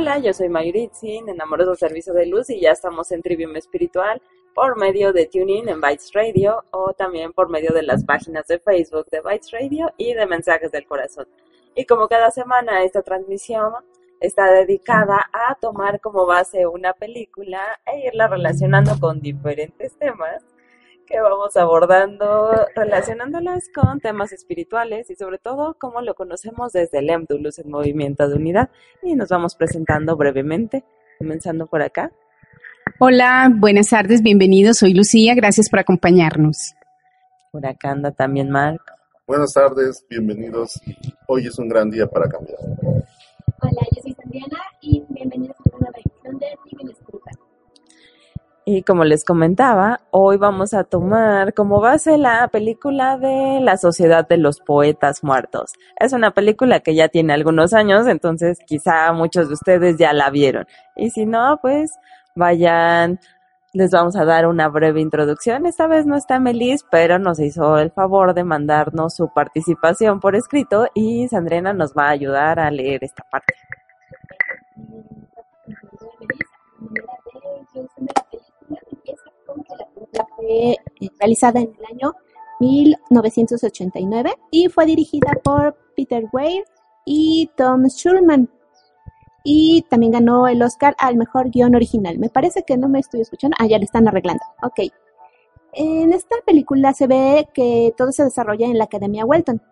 Hola, yo soy Mayritzin, en Amoroso Servicio de Luz y ya estamos en Trivium Espiritual por medio de TuneIn en Bytes Radio o también por medio de las páginas de Facebook de Bytes Radio y de Mensajes del Corazón. Y como cada semana esta transmisión está dedicada a tomar como base una película e irla relacionando con diferentes temas que vamos abordando, relacionándolas con temas espirituales y sobre todo cómo lo conocemos desde el EMDU, Luz en Movimiento de Unidad. Y nos vamos presentando brevemente, comenzando por acá. Hola, buenas tardes, bienvenidos. Soy Lucía, gracias por acompañarnos. Por acá anda también Marc. Buenas tardes, bienvenidos. Hoy es un gran día para cambiar. Hola, yo soy Sandiana y bienvenidos a una nueva edición de. Y como les comentaba, hoy vamos a tomar como base la película de La Sociedad de los Poetas Muertos. Es una película que ya tiene algunos años, entonces quizá muchos de ustedes ya la vieron. Y si no, pues vayan, les vamos a dar una breve introducción. Esta vez no está Melis, pero nos hizo el favor de mandarnos su participación por escrito y Sandrena nos va a ayudar a leer esta parte. Eh, realizada en el año 1989 y fue dirigida por Peter Weir y Tom Schulman. Y también ganó el Oscar al mejor guion original. Me parece que no me estoy escuchando. Ah, ya le están arreglando. Ok. En esta película se ve que todo se desarrolla en la Academia Welton.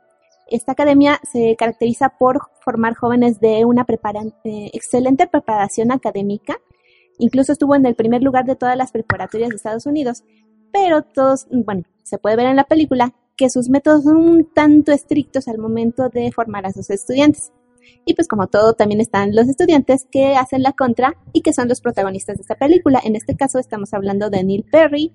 Esta academia se caracteriza por formar jóvenes de una prepara- eh, excelente preparación académica. Incluso estuvo en el primer lugar de todas las preparatorias de Estados Unidos. Pero todos, bueno, se puede ver en la película que sus métodos son un tanto estrictos al momento de formar a sus estudiantes. Y pues como todo, también están los estudiantes que hacen la contra y que son los protagonistas de esta película. En este caso estamos hablando de Neil Perry,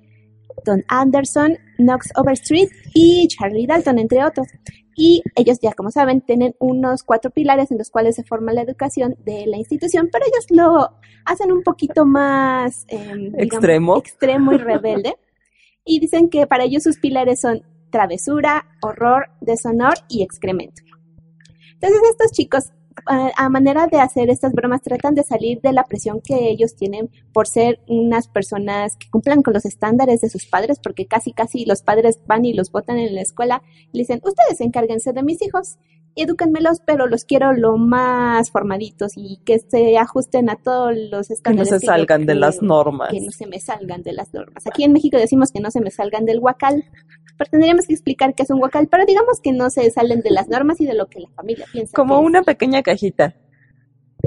Don Anderson, Knox Overstreet y Charlie Dalton, entre otros. Y ellos ya, como saben, tienen unos cuatro pilares en los cuales se forma la educación de la institución, pero ellos lo hacen un poquito más digamos, Extremo. extremo y rebelde. Y dicen que para ellos sus pilares son travesura, horror, deshonor y excremento. Entonces estos chicos, a, manera de hacer estas bromas, tratan de salir de la presión que ellos tienen por ser unas personas que cumplan con los estándares de sus padres, porque casi, casi los padres van y los votan en la escuela y dicen, ustedes encárguense de mis hijos, edúquenmelos, pero los quiero lo más formaditos y que se ajusten a todos los Que no estándares. se salgan de las normas. Que no se me salgan de las normas. Aquí en México decimos que no se me salgan del huacal, pero tendríamos que explicar qué es un huacal, pero digamos que no se salen de las normas y de lo que la familia piensa. Como es. una pequeña cajita.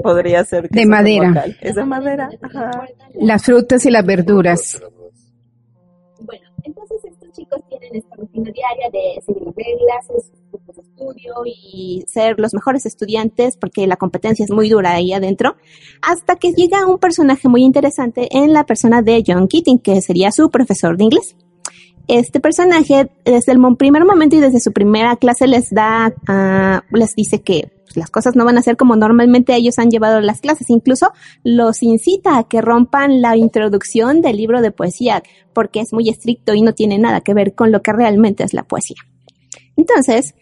Podría ser. que De madera. Es de madera. Ajá. Las frutas y las verduras. Bueno, entonces estos chicos tienen esta rutina diaria de seguir reglas, estudio y ser los mejores estudiantes porque la competencia es muy dura ahí adentro, hasta que llega un personaje muy interesante en la persona de John Keating, que sería su profesor de inglés. Este personaje, desde el primer momento y desde su primera clase, les da, ah, les dice que las cosas no van a ser como normalmente ellos han llevado las clases. Incluso los incita a que rompan la introducción del libro de poesía, porque es muy estricto y no tiene nada que ver con lo que realmente es la poesía. Entonces,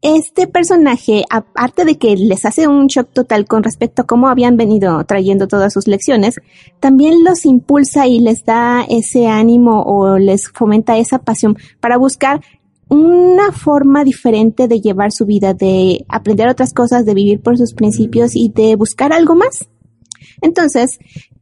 este personaje, aparte de que les hace un shock total con respecto a cómo habían venido trayendo todas sus lecciones, también los impulsa y les da ese ánimo o les fomenta esa pasión para buscar una forma diferente de llevar su vida, de aprender otras cosas, de vivir por sus principios y de buscar algo más. Entonces,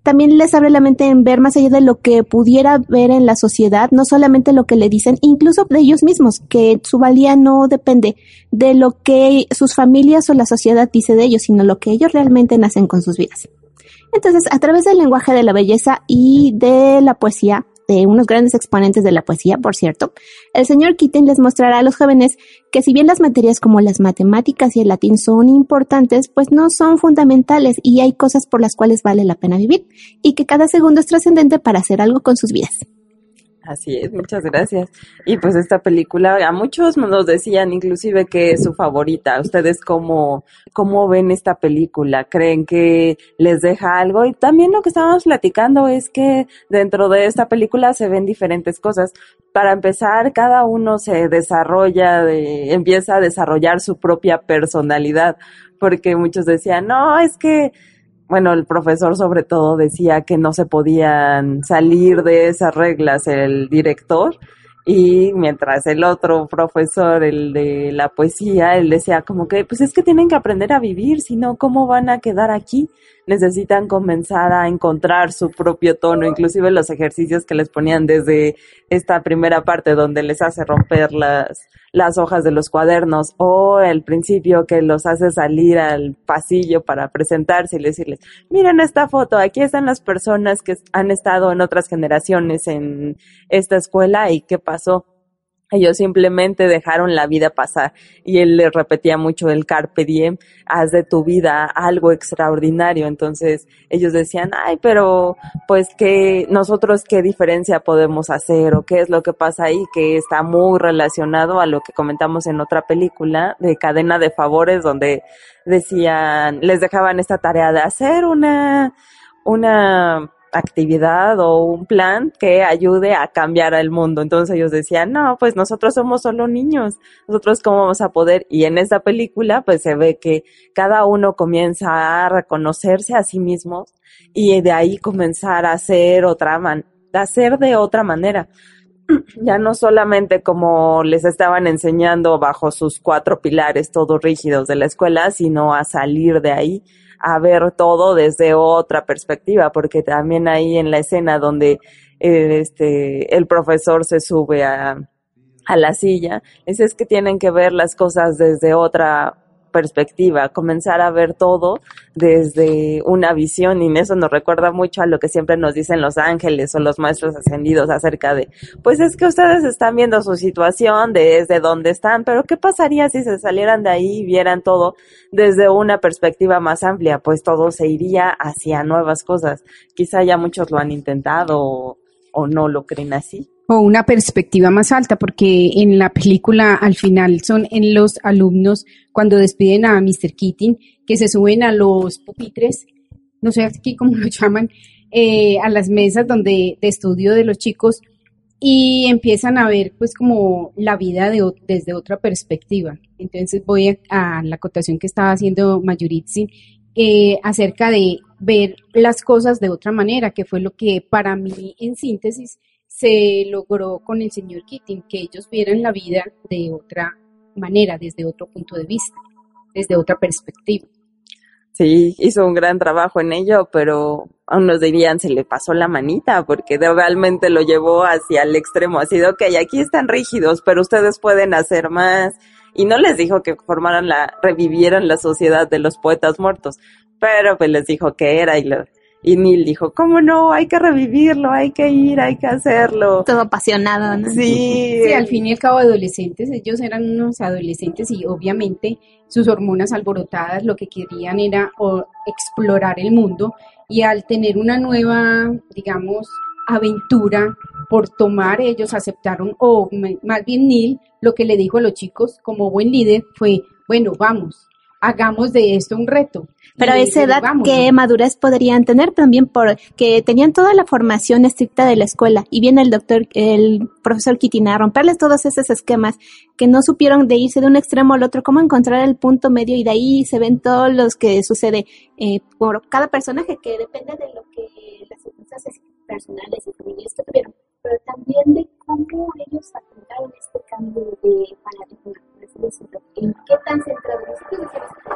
también les abre la mente en ver más allá de lo que pudiera ver en la sociedad, no solamente lo que le dicen, incluso de ellos mismos, que su valía no depende de lo que sus familias o la sociedad dice de ellos, sino lo que ellos realmente nacen con sus vidas. Entonces, a través del lenguaje de la belleza y de la poesía, de unos grandes exponentes de la poesía, por cierto, el señor Keating les mostrará a los jóvenes que si bien las materias como las matemáticas y el latín son importantes, pues no son fundamentales y hay cosas por las cuales vale la pena vivir y que cada segundo es trascendente para hacer algo con sus vidas. Así es, muchas gracias. Y pues esta película, a muchos nos decían inclusive que es su favorita. ¿Ustedes cómo, cómo ven esta película? ¿Creen que les deja algo? Y también lo que estábamos platicando es que dentro de esta película se ven diferentes cosas. Para empezar, cada uno se desarrolla, de, empieza a desarrollar su propia personalidad, porque muchos decían, no, es que bueno, el profesor sobre todo decía que no se podían salir de esas reglas el director y mientras el otro profesor, el de la poesía, él decía como que pues es que tienen que aprender a vivir, si no, ¿cómo van a quedar aquí? Necesitan comenzar a encontrar su propio tono, inclusive los ejercicios que les ponían desde esta primera parte donde les hace romper las, las hojas de los cuadernos o el principio que los hace salir al pasillo para presentarse y decirles, miren esta foto, aquí están las personas que han estado en otras generaciones en esta escuela y qué pasó. Ellos simplemente dejaron la vida pasar y él le repetía mucho el carpe diem, haz de tu vida algo extraordinario. Entonces ellos decían, ay, pero pues que nosotros qué diferencia podemos hacer o qué es lo que pasa ahí, que está muy relacionado a lo que comentamos en otra película de cadena de favores donde decían, les dejaban esta tarea de hacer una, una actividad o un plan que ayude a cambiar al mundo. Entonces ellos decían, no, pues nosotros somos solo niños, nosotros cómo vamos a poder. Y en esta película pues se ve que cada uno comienza a reconocerse a sí mismo y de ahí comenzar a hacer otra man hacer de otra manera. Ya no solamente como les estaban enseñando bajo sus cuatro pilares todos rígidos de la escuela, sino a salir de ahí a ver todo desde otra perspectiva, porque también ahí en la escena donde este, el profesor se sube a, a la silla, es que tienen que ver las cosas desde otra perspectiva, comenzar a ver todo desde una visión y eso nos recuerda mucho a lo que siempre nos dicen los ángeles o los maestros ascendidos acerca de, pues es que ustedes están viendo su situación desde donde están, pero ¿qué pasaría si se salieran de ahí y vieran todo desde una perspectiva más amplia? Pues todo se iría hacia nuevas cosas. Quizá ya muchos lo han intentado o, o no lo creen así o una perspectiva más alta, porque en la película al final son en los alumnos cuando despiden a Mr. Keating, que se suben a los pupitres, no sé aquí cómo lo llaman, eh, a las mesas donde de estudio de los chicos y empiezan a ver pues como la vida de, desde otra perspectiva. Entonces voy a, la acotación que estaba haciendo Mayuritsi eh, acerca de ver las cosas de otra manera, que fue lo que para mí en síntesis se logró con el señor Keating, que ellos vieran la vida de otra manera, desde otro punto de vista, desde otra perspectiva. Sí, hizo un gran trabajo en ello, pero aún nos dirían se le pasó la manita porque realmente lo llevó hacia el extremo. Ha sido, ok, aquí están rígidos, pero ustedes pueden hacer más. Y no les dijo que formaran la, revivieran la sociedad de los poetas muertos, pero pues les dijo que era y lo, y Neil dijo, ¿cómo no? Hay que revivirlo, hay que ir, hay que hacerlo. Todo apasionado, ¿no? Sí. Sí, al fin y al cabo adolescentes, ellos eran unos adolescentes y obviamente sus hormonas alborotadas lo que querían era explorar el mundo y al tener una nueva, digamos, aventura por tomar, ellos aceptaron, o más bien Neil, lo que le dijo a los chicos como buen líder fue, bueno, vamos, hagamos de esto un reto. Pero a esa edad, vámonos. ¿qué madurez podrían tener? También porque tenían toda la formación estricta de la escuela y viene el doctor, el profesor Kitina a romperles todos esos esquemas que no supieron de irse de un extremo al otro, cómo encontrar el punto medio y de ahí se ven todos los que sucede eh, por cada personaje que depende de lo que las circunstancias personales y familiares que tuvieron, pero también de cómo ellos afrontaron este cambio de paradigma, decirlo, en qué tan centrado.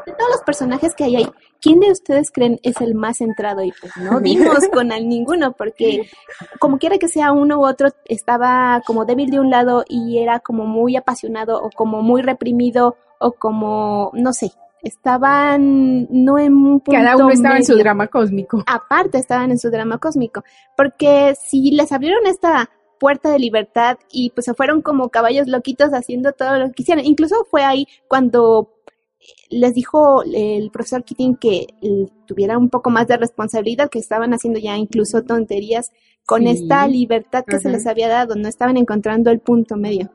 De todos los personajes que hay ahí, ¿quién de ustedes creen es el más centrado? Y pues no dimos con al ninguno, porque como quiera que sea uno u otro, estaba como débil de un lado y era como muy apasionado o como muy reprimido o como, no sé, estaban no en un punto Cada uno estaba en su drama cósmico. Aparte estaban en su drama cósmico, porque si les abrieron esta puerta de libertad y pues se fueron como caballos loquitos haciendo todo lo que quisieran. Incluso fue ahí cuando les dijo el profesor Keating que eh, tuviera un poco más de responsabilidad, que estaban haciendo ya incluso tonterías con Sí. esta libertad que se les había dado, no estaban encontrando el punto medio.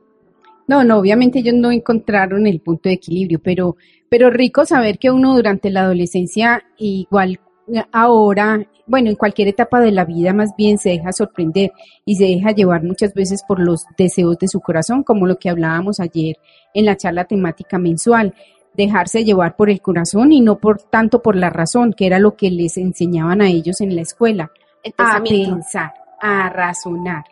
No, no, obviamente ellos no encontraron el punto de equilibrio, pero, pero rico saber que uno durante la adolescencia, igual ahora, bueno, en cualquier etapa de la vida más bien se deja sorprender y se deja llevar muchas veces por los deseos de su corazón, como lo que hablábamos ayer en la charla temática mensual, dejarse llevar por el corazón y no por tanto por la razón, que era lo que les enseñaban a ellos en la escuela. El a pensar, a razonar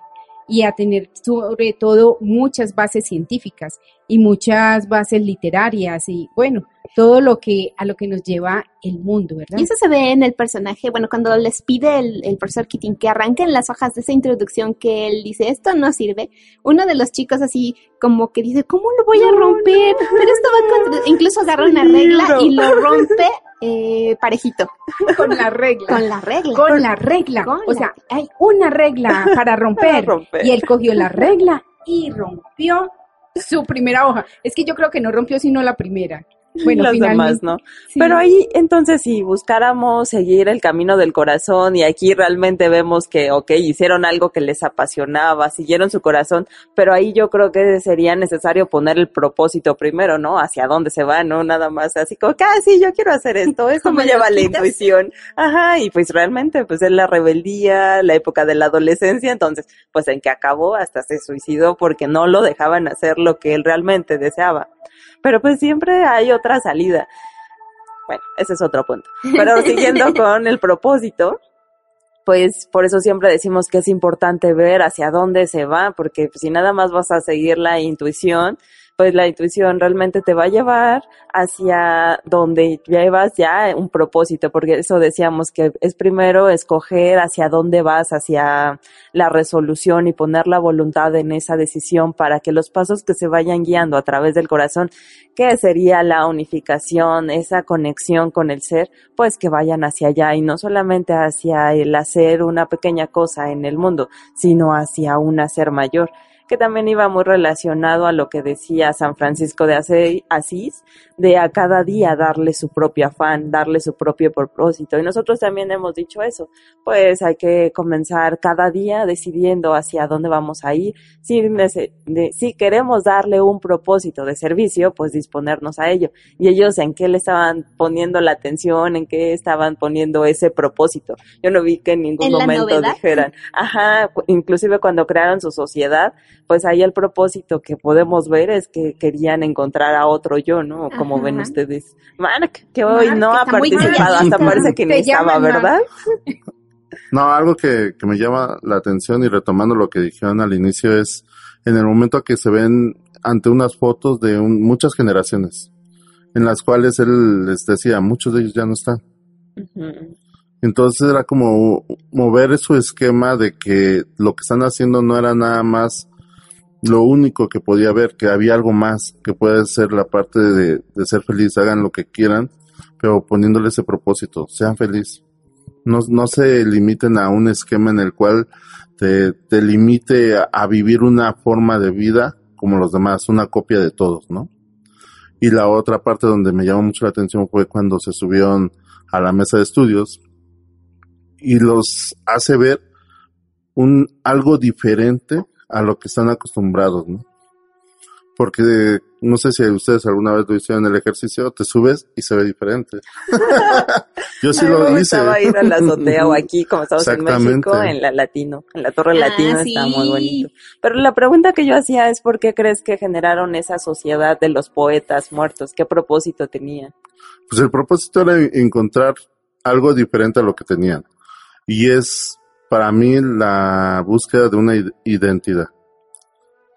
y a tener sobre todo muchas bases científicas y muchas bases literarias y bueno, todo lo que a lo que nos lleva el mundo, ¿verdad? Y eso se ve en el personaje, bueno, cuando les pide el, el profesor Keating que arranquen las hojas de esa introducción que él dice, esto no sirve, uno de los chicos así como que dice, ¿cómo lo voy a romper? Pero esto va contra... Incluso agarra una regla y lo rompe eh, parejito, con la regla. con la regla. Con la regla. Con o sea, hay una regla para romper. romper. Y él cogió la regla y rompió su primera hoja. Es que yo creo que no rompió sino la primera. Bueno, las demás, ¿no? sí. Pero ahí, entonces, si buscáramos seguir el camino del corazón y aquí realmente vemos que, ok, hicieron algo que les apasionaba, siguieron su corazón, pero ahí yo creo que sería necesario poner el propósito primero, ¿no? Hacia dónde se va, ¿no? Nada más así como, ah, sí, yo quiero hacer esto, esto Como me lleva a la intuición. Ajá, y pues realmente, pues es la rebeldía, la época de la adolescencia, entonces, pues en que acabó hasta se suicidó porque no lo dejaban hacer lo que él realmente deseaba. Pero pues siempre hay otra salida. Bueno, ese es otro punto. Pero siguiendo con el propósito, pues por eso siempre decimos que es importante ver hacia dónde se va, porque si nada más vas a seguir la intuición, pues la intuición realmente te va a llevar hacia donde llevas ya un propósito, porque eso decíamos que es primero escoger hacia dónde vas, hacia la resolución y poner la voluntad en esa decisión para que los pasos que se vayan guiando a través del corazón, que sería la unificación, esa conexión con el ser, pues que vayan hacia allá y no solamente hacia el hacer una pequeña cosa en el mundo, sino hacia un hacer mayor que también iba muy relacionado a lo que decía San Francisco de Asís, de a cada día darle su propio afán, darle su propio propósito. Y nosotros también hemos dicho eso, pues hay que comenzar cada día decidiendo hacia dónde vamos a ir. Si, si queremos darle un propósito de servicio, pues disponernos a ello. Y ellos en qué le estaban poniendo la atención, en qué estaban poniendo ese propósito. Yo no vi que en ningún ¿En la momento dijeran, ajá, inclusive cuando crearon su sociedad, pues ahí el propósito que podemos ver es que querían encontrar a otro yo, ¿no? Como ven Ajá. ustedes. Mark, que hoy Mark, no que ha está muy participado, hasta parece que ni Te estaba. ¿verdad? No, algo que, que me llama la atención y retomando lo que dijeron al inicio es en el momento que se ven ante unas fotos de un- muchas generaciones, en las cuales él les decía, muchos de ellos ya no están. Entonces era como mover su esquema de que lo que están haciendo no era nada más lo único que podía haber, que había algo más, que puede ser la parte de, de ser feliz, hagan lo que quieran, pero poniéndole ese propósito, sean felices. No, no se limiten a un esquema en el cual te, te limite a, a vivir una forma de vida como los demás, una copia de todos, ¿no? Y la otra parte donde me llamó mucho la atención fue cuando se subieron a la mesa de estudios y los hace ver un algo diferente a lo que están acostumbrados, ¿no? Porque no sé si ustedes alguna vez lo hicieron en el ejercicio, te subes y se ve diferente. Yo sí A mí lo me hice. ir a la azotea o aquí, como estamos en. México, en la Latino, en la Torre Ah, Latino sí. está muy bonito. Pero la pregunta que yo hacía es ¿por qué crees que generaron esa sociedad de los poetas muertos? ¿Qué propósito tenía? Pues el propósito era encontrar algo diferente a lo que tenían. Y es para mí la búsqueda de una id- identidad.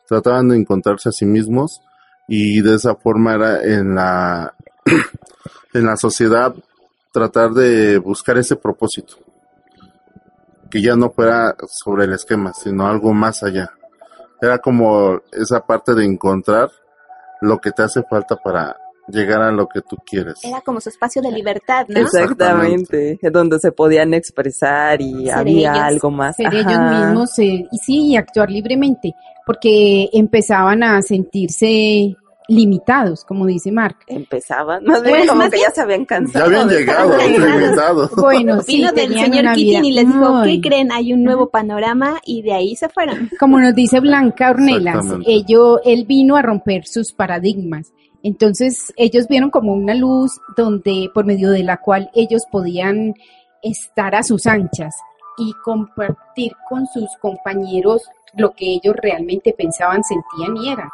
Trataban de encontrarse a sí mismos y de esa forma era en la en la sociedad tratar de buscar ese propósito. Que ya no fuera sobre el esquema, sino algo más allá. Era como esa parte de encontrar lo que te hace falta para llegar a lo que tú quieres. Era como su espacio de libertad, ¿no? Exactamente, donde se podían expresar y Ser había ellos. algo más. ser ellos mismos eh, y sí, y actuar libremente, porque empezaban a sentirse limitados, como dice Mark. Empezaban, más bien Pues, como más que ya se habían Ya cansado. habían de llegado, limitados. Bueno, sí, Vino del señor Keating y les dijo, muy- ¿qué creen? Hay un nuevo panorama y de ahí se fueron. como nos dice Blanca Ornelas, Exactamente. ello, él vino a romper sus paradigmas. Entonces ellos vieron como una luz donde por medio de la cual ellos podían estar a sus anchas y compartir con sus compañeros lo que ellos realmente pensaban, sentían y eran.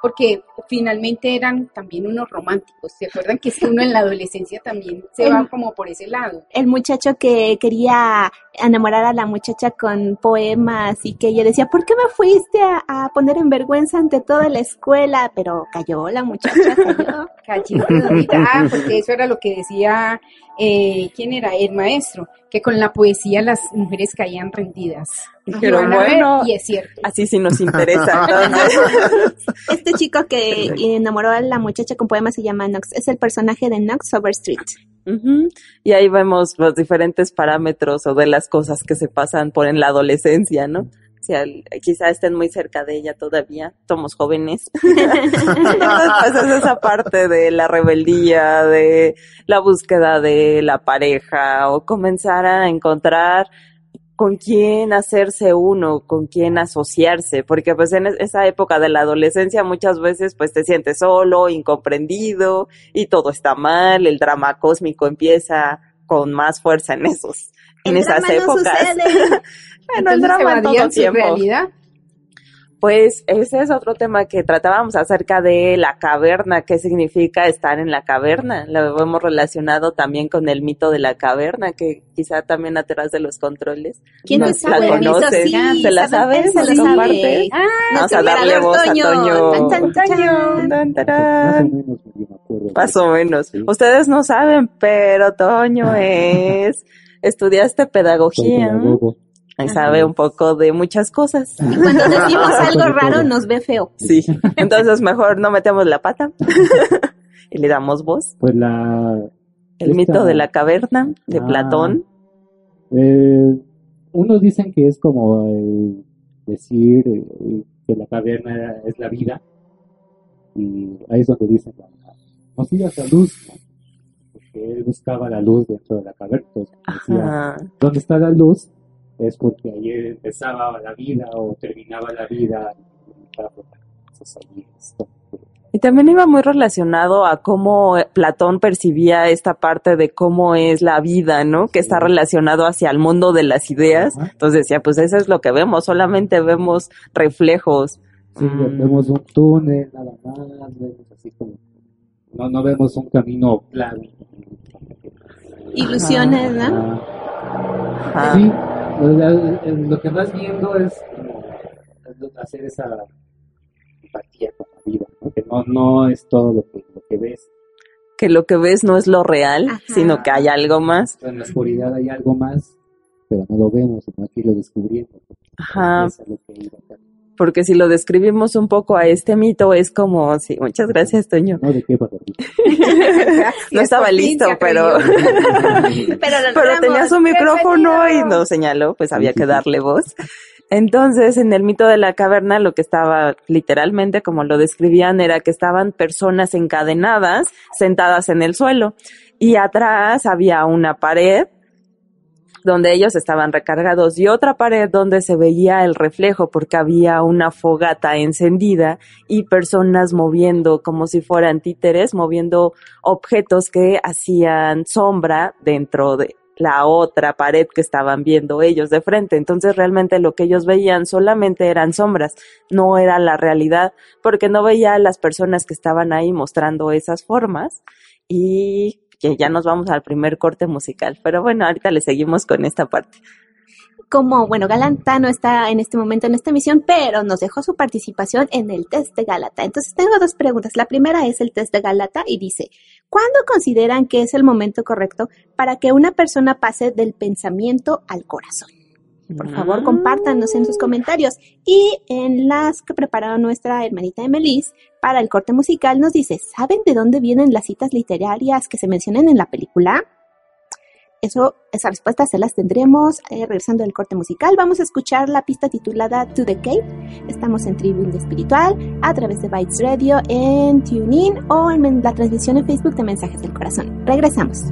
Porque finalmente eran también unos románticos. ¿Se acuerdan que es que uno en la adolescencia también se va como por ese lado? El muchacho que quería enamorar a la muchacha con poemas y que ella decía, ¿por qué me fuiste a, a poner en vergüenza ante toda la escuela? Pero cayó la muchacha, cayó. Ah, porque eso era lo que decía, eh, ¿quién era? El maestro, que con la poesía las mujeres caían rendidas. Pero bueno, y es cierto. así sí nos interesa. Este chico que enamoró a la muchacha con poemas se llama Knox. Es el personaje de Knox Overstreet. Ujú. Y ahí vemos los diferentes parámetros o de las cosas que se pasan por en la adolescencia, ¿no? O sea, quizá estén muy cerca de ella todavía, somos jóvenes. Entonces, pues es esa parte de la rebeldía, de la búsqueda de la pareja o comenzar a encontrar con quién hacerse uno, con quién asociarse, porque pues en es- esa época de la adolescencia muchas veces pues te sientes solo, incomprendido y todo está mal, el drama cósmico empieza con más fuerza en esos, en esas no épocas. bueno, el drama en todo tiempo. realidad. Pues ese es otro tema que tratábamos acerca de la caverna, qué significa estar en la caverna. Lo hemos relacionado también con el mito de la caverna, que quizá también atrás de los controles. ¿Quién no sabe la conoces? Sí, ¿Se la sabes? se la ¿La sabe. compartes? Ah, Vamos a darle voz a Toño. Tan, tan, tan. Tan, Más o menos. Ustedes no saben, pero Toño es... Estudiaste Soy pedagogía y sabe un poco de muchas cosas. Y cuando decimos algo raro nos ve feo. Sí. Entonces mejor no metemos la pata y le damos voz. Pues la... El Esta- mito de la caverna de Ah. Platón. eh, unos dicen que es como el decir eh, que la caverna es la vida. Y ahí es donde dicen, la- no sigas la luz. ¿no? Porque él buscaba la luz dentro de la caverna. Entonces, decía. ¿dónde está la luz? Es porque ahí empezaba la vida o terminaba la vida. Y también iba muy relacionado a cómo eh, Platón percibía esta parte de cómo es la vida, ¿no? Que está relacionado hacia el mundo de las ideas. Ajá. Entonces decía, pues eso es lo que vemos, solamente vemos reflejos. Sí, Mm. vemos un túnel nada más, vemos así como, no, no vemos un camino plano. Ilusiones, ¿no? Ah, Ajá. sí, o sea, lo que vas viendo es hacer esa empatía con la vida, ¿no? que no, no es todo lo que, lo que ves, Que lo que ves no es lo real, Ajá. sino que hay algo más. en la oscuridad hay algo más, pero no lo vemos, no hay que. Ajá. Es lo que iba acá. Porque si lo describimos un poco a este mito, es como, sí, muchas gracias, Toño. No de qué. No estaba listo, pero. Pero, pero tenía su micrófono y nos señaló, pues había Sí, que sí, darle voz. Entonces, en el mito de la caverna, lo que estaba literalmente, como lo describían, era que estaban personas encadenadas, sentadas en el suelo, y atrás había una pared donde ellos estaban recargados y otra pared donde se veía el reflejo porque había una fogata encendida y personas moviendo como si fueran títeres, moviendo objetos que hacían sombra dentro de la otra pared que estaban viendo ellos de frente. Entonces realmente lo que ellos veían solamente eran sombras, no era la realidad, porque no veía a las personas que estaban ahí mostrando esas formas y que ya nos vamos al primer corte musical. Pero bueno, ahorita le seguimos con esta parte. Como, bueno, Galanta no está en este momento en esta emisión, pero nos dejó su participación en el test de Galata. Entonces tengo dos preguntas. La primera es el test de Galata y dice, ¿cuándo consideran que es el momento correcto para que una persona pase del pensamiento al corazón? Por favor, compártanos en sus comentarios. Y en las que preparó nuestra hermanita Emelis para el corte musical nos dice, ¿saben de dónde vienen las citas literarias que se mencionan en la película? Eso, esas respuestas se las tendremos eh, regresando del corte musical. Vamos a escuchar la pista titulada To the Cave. Estamos en Tribune Espiritual a través de Bytes Radio en TuneIn o en la transmisión en Facebook de Mensajes del Corazón. Regresamos.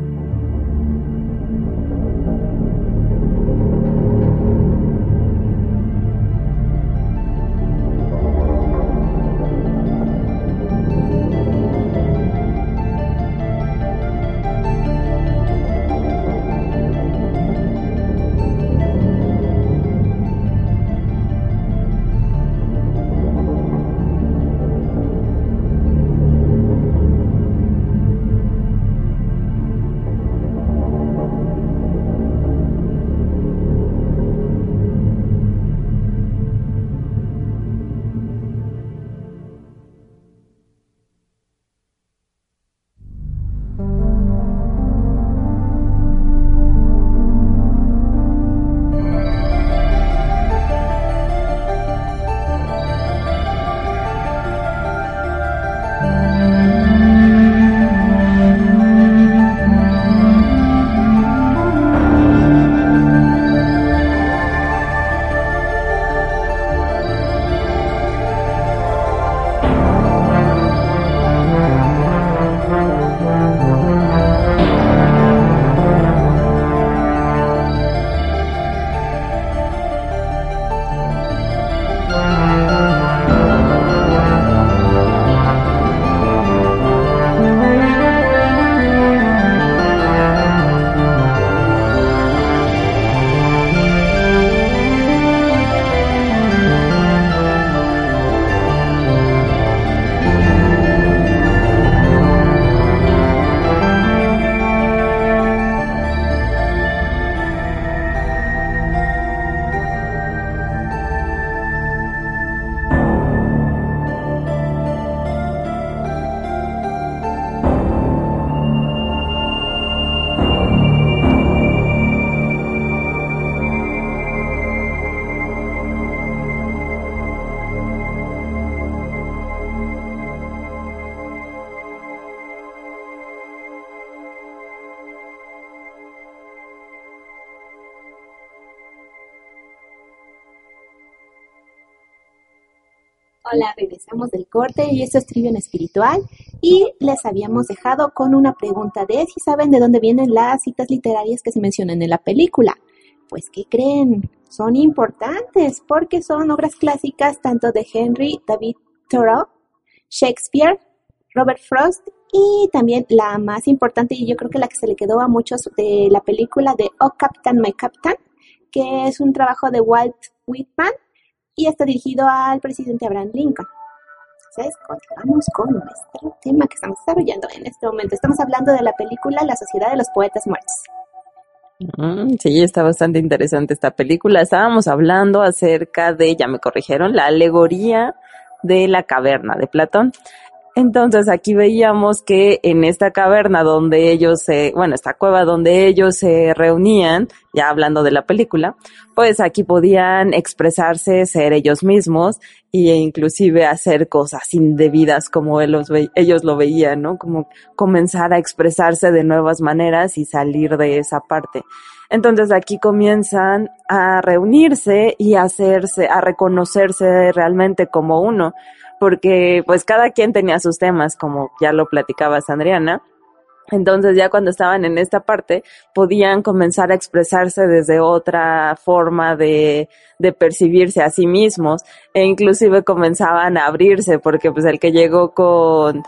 Corte y esto es Trivian Espiritual y les habíamos dejado con una pregunta de si saben de dónde vienen las citas literarias que se mencionan en la película. Pues, ¿qué creen? Son importantes porque son obras clásicas tanto de Henry David Thoreau, Shakespeare, Robert Frost y también la más importante y yo creo que la que se le quedó a muchos de la película de Oh Captain, My Captain, que es un trabajo de Walt Whitman y está dirigido al presidente Abraham Lincoln. Entonces, continuamos con nuestro tema que estamos desarrollando en este momento. Estamos hablando de la película La Sociedad de los Poetas Muertos. Mm, sí, está bastante interesante esta película. Estábamos hablando acerca de, ya me corrigieron, la alegoría de la caverna de Platón. Entonces aquí veíamos que en esta caverna donde ellos se, bueno, esta cueva donde ellos se reunían, ya hablando de la película, pues aquí podían expresarse, ser ellos mismos e inclusive hacer cosas indebidas como ellos, ellos lo veían, ¿no? Como comenzar a expresarse de nuevas maneras y salir de esa parte. Entonces aquí comienzan a reunirse y a hacerse, a reconocerse realmente como uno porque pues cada quien tenía sus temas, como ya lo platicaba Sandriana, Entonces ya cuando estaban en esta parte podían comenzar a expresarse desde otra forma de, de percibirse a sí mismos e inclusive comenzaban a abrirse porque pues el que llegó con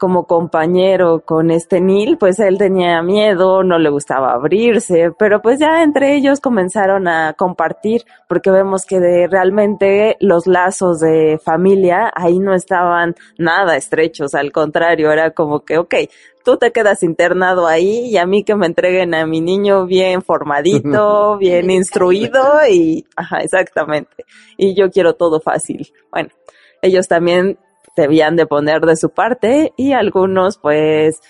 como compañero con este Neil, pues él tenía miedo, no le gustaba abrirse, pero pues ya entre ellos comenzaron a compartir, porque vemos que de realmente los lazos de familia ahí no estaban nada estrechos, al contrario, era como que, ok, tú te quedas internado ahí y a mí que me entreguen a mi niño bien formadito, bien instruido y, ajá, exactamente. Y yo quiero todo fácil. Bueno, ellos también debían de poner de su parte y algunos pues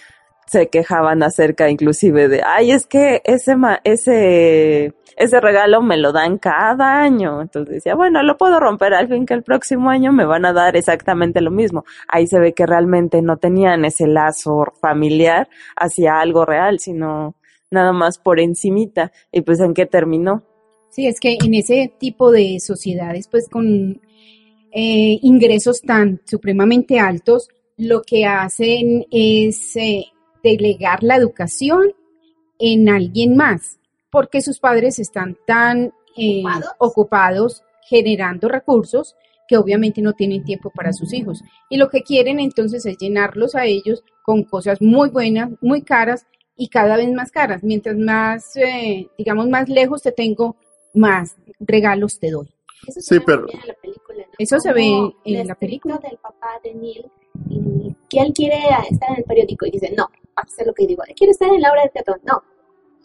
se quejaban acerca inclusive de, ay, es que ese, ma ese, ese regalo me lo dan cada año. Entonces decía, bueno, lo puedo romper al fin que el próximo año me van a dar exactamente lo mismo. Ahí se ve que realmente no tenían ese lazo familiar hacia algo real, sino nada más por encimita. Y pues en qué terminó. Sí, es que en ese tipo de sociedades, pues con eh, ingresos tan supremamente altos, lo que hacen es eh, delegar la educación en alguien más, porque sus padres están tan eh, ¿Ocupados? ocupados generando recursos que obviamente no tienen tiempo para sus hijos. Y lo que quieren entonces es llenarlos a ellos con cosas muy buenas, muy caras y cada vez más caras. Mientras más, eh, digamos, más lejos te tengo, más regalos te doy. Eso Sí, pero- Eso se ve en el la película. del papá de Neil, y que él quiere estar en el periódico y dice, no, hacer lo que digo, quiero estar en la obra de teatro, no.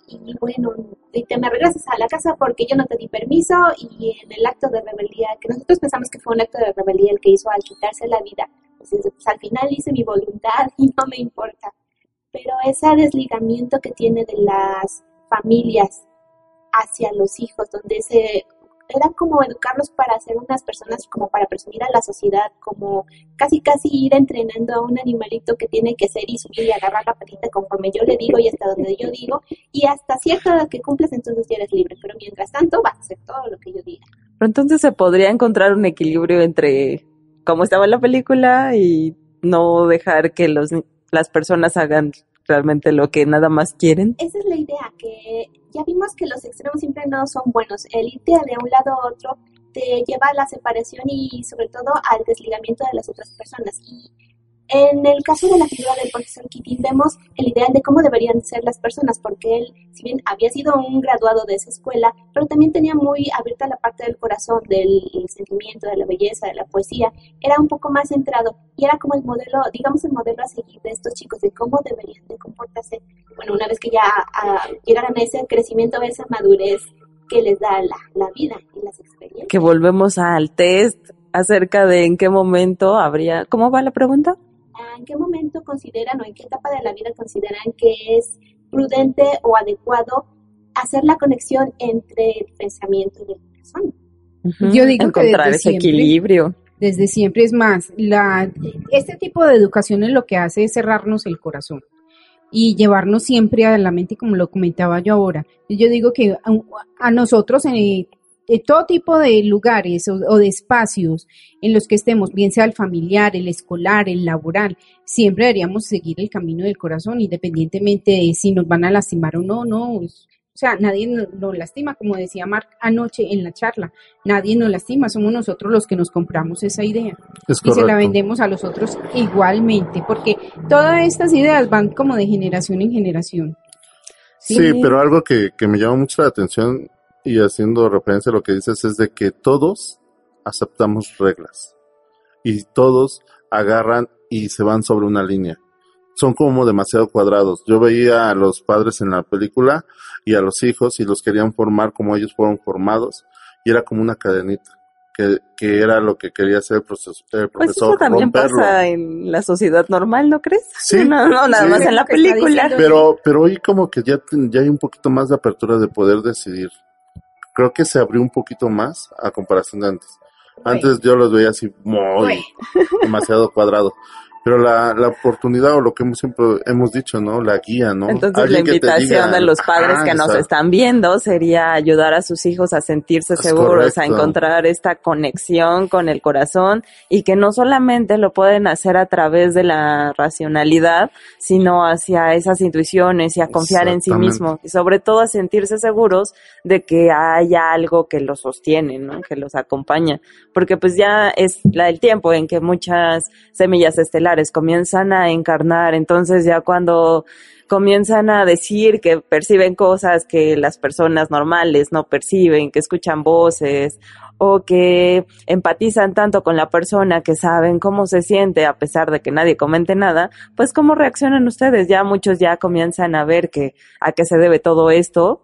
Y bueno, y te me regresas a la casa porque yo no te di permiso y en el acto de rebeldía, que nosotros pensamos que fue un acto de rebeldía el que hizo al quitarse la vida, pues, pues al final hice mi voluntad y no me importa. Pero ese desligamiento que tiene de las familias hacia los hijos, donde se era como educarlos para ser unas personas, como para presumir a la sociedad, como casi casi ir entrenando a un animalito que tiene que ser y subir y agarrar la patita conforme yo le digo y hasta donde yo digo, y hasta cierta edad que cumples entonces ya eres libre, pero mientras tanto vas a hacer todo lo que yo diga. Pero entonces se podría encontrar un equilibrio entre cómo estaba la película y no dejar que los, las personas hagan realmente lo que nada más quieren. Esa es la idea, que ya vimos que los extremos siempre no son buenos. El irte de un lado a otro te lleva a la separación y sobre todo al desligamiento de las otras personas. Y en el caso de la figura del profesor Keating vemos el ideal de cómo deberían ser las personas, porque él, si bien había sido un graduado de esa escuela, pero también tenía muy abierta la parte del corazón, del sentimiento, de la belleza, de la poesía, era un poco más centrado y era como el modelo, digamos el modelo a seguir de estos chicos, de cómo deberían de comportarse, bueno, una vez que ya ah, llegaran a ese crecimiento, a esa madurez que les da la, la vida y las experiencias. Que volvemos al test acerca de en qué momento habría... ¿Cómo va la pregunta? ¿En qué momento consideran o en qué etapa de la vida consideran que es prudente o adecuado hacer la conexión entre el pensamiento y el corazón? Yo digo que Encontrar desde ese siempre. equilibrio. Desde siempre es más, la, este tipo de educación es lo que hace es cerrarnos el corazón y llevarnos siempre a la mente, como lo comentaba yo ahora. Yo digo que a, a nosotros en, en todo tipo de lugares o, o de espacios en los que estemos, bien sea el familiar, el escolar, el laboral, siempre deberíamos seguir el camino del corazón, independientemente de si nos van a lastimar o no, no. O sea, nadie nos, nos lastima, como decía Mark anoche en la charla, nadie nos lastima, somos nosotros los que nos compramos esa idea Es y se la vendemos a los otros igualmente, porque todas estas ideas van como de generación en generación. Sí, pero algo que, que me llama mucho la atención y haciendo referencia a lo que dices es de que todos aceptamos reglas y todos agarran y se van sobre una línea. Son como demasiado cuadrados. Yo veía a los padres en la película y a los hijos y los querían formar como ellos fueron formados y era como una cadenita que, que era lo que quería hacer el profesor, el Pues profesor eso también romperlo. pasa en la sociedad normal, ¿no crees? Sí, No, no, nada sí. más en la película. Pero, pero hoy como que ya, ya hay un poquito más de apertura de poder decidir. Creo que se abrió un poquito más a comparación de antes. Antes yo los veía así muy demasiado cuadrado. Pero la, la oportunidad o lo que hemos siempre hemos dicho, ¿no? La guía, ¿no? Entonces la Alguien invitación diga, de los padres que nos exacto. están viendo sería ayudar a sus hijos a sentirse Es seguros, a encontrar esta conexión con el corazón y que no solamente lo pueden hacer a través de la racionalidad, sino hacia esas intuiciones y a confiar en sí mismo y sobre todo a sentirse seguros de que hay algo que los sostiene, ¿no? Que los acompaña, porque pues ya es la, el tiempo en que muchas semillas estelares comienzan a encarnar, entonces ya cuando comienzan a decir que perciben cosas que las personas normales no perciben, que escuchan voces o que empatizan tanto con la persona que saben cómo se siente a pesar de que nadie comente nada, pues cómo reaccionan ustedes. Ya muchos ya comienzan a ver que a qué se debe todo esto.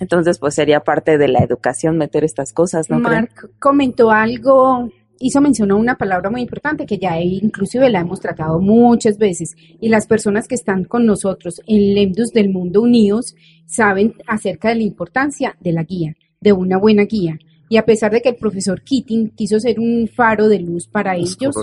Entonces, pues sería parte de la educación meter estas cosas, ¿no creen? Mark comentó algo, hizo mención a una palabra muy importante que ya inclusive la hemos tratado muchas veces y las personas que están con nosotros en Lemdus del Mundo Unidos saben acerca de la importancia de la guía, de una buena guía. Y a pesar de que el profesor Keating quiso ser un faro de luz para Es ellos,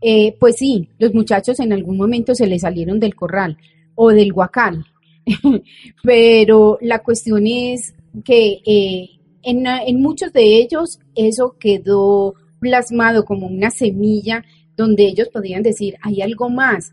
eh, pues sí, los muchachos en algún momento se les salieron del corral o del guacal. Pero la cuestión es que eh, en, en muchos de ellos eso quedó plasmado como una semilla donde ellos podían decir, hay algo más,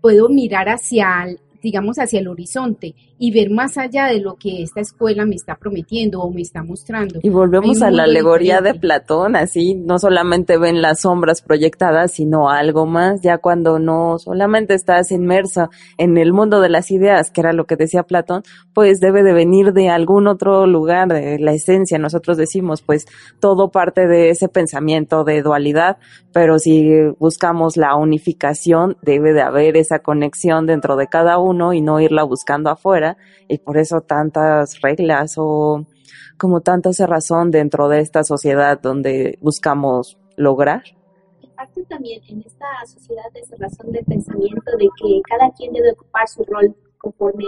puedo mirar hacia, digamos, hacia el horizonte y ver más allá de lo que esta escuela me está prometiendo o me está mostrando. Y volvemos a la alegoría de. Platón, así no solamente ven las sombras proyectadas, sino algo más, ya cuando no solamente estás inmersa en el mundo de las ideas, que era lo que decía Platón, pues debe de venir de algún otro lugar, de la esencia. Nosotros decimos, pues todo parte de ese pensamiento de dualidad, pero si buscamos la unificación, debe de haber esa conexión dentro de cada uno y no irla buscando afuera, y por eso tantas reglas o como tanta cerrazón dentro de esta sociedad donde buscamos lograr. parte también en esta sociedad de esa razón de pensamiento de que cada quien debe ocupar su rol conforme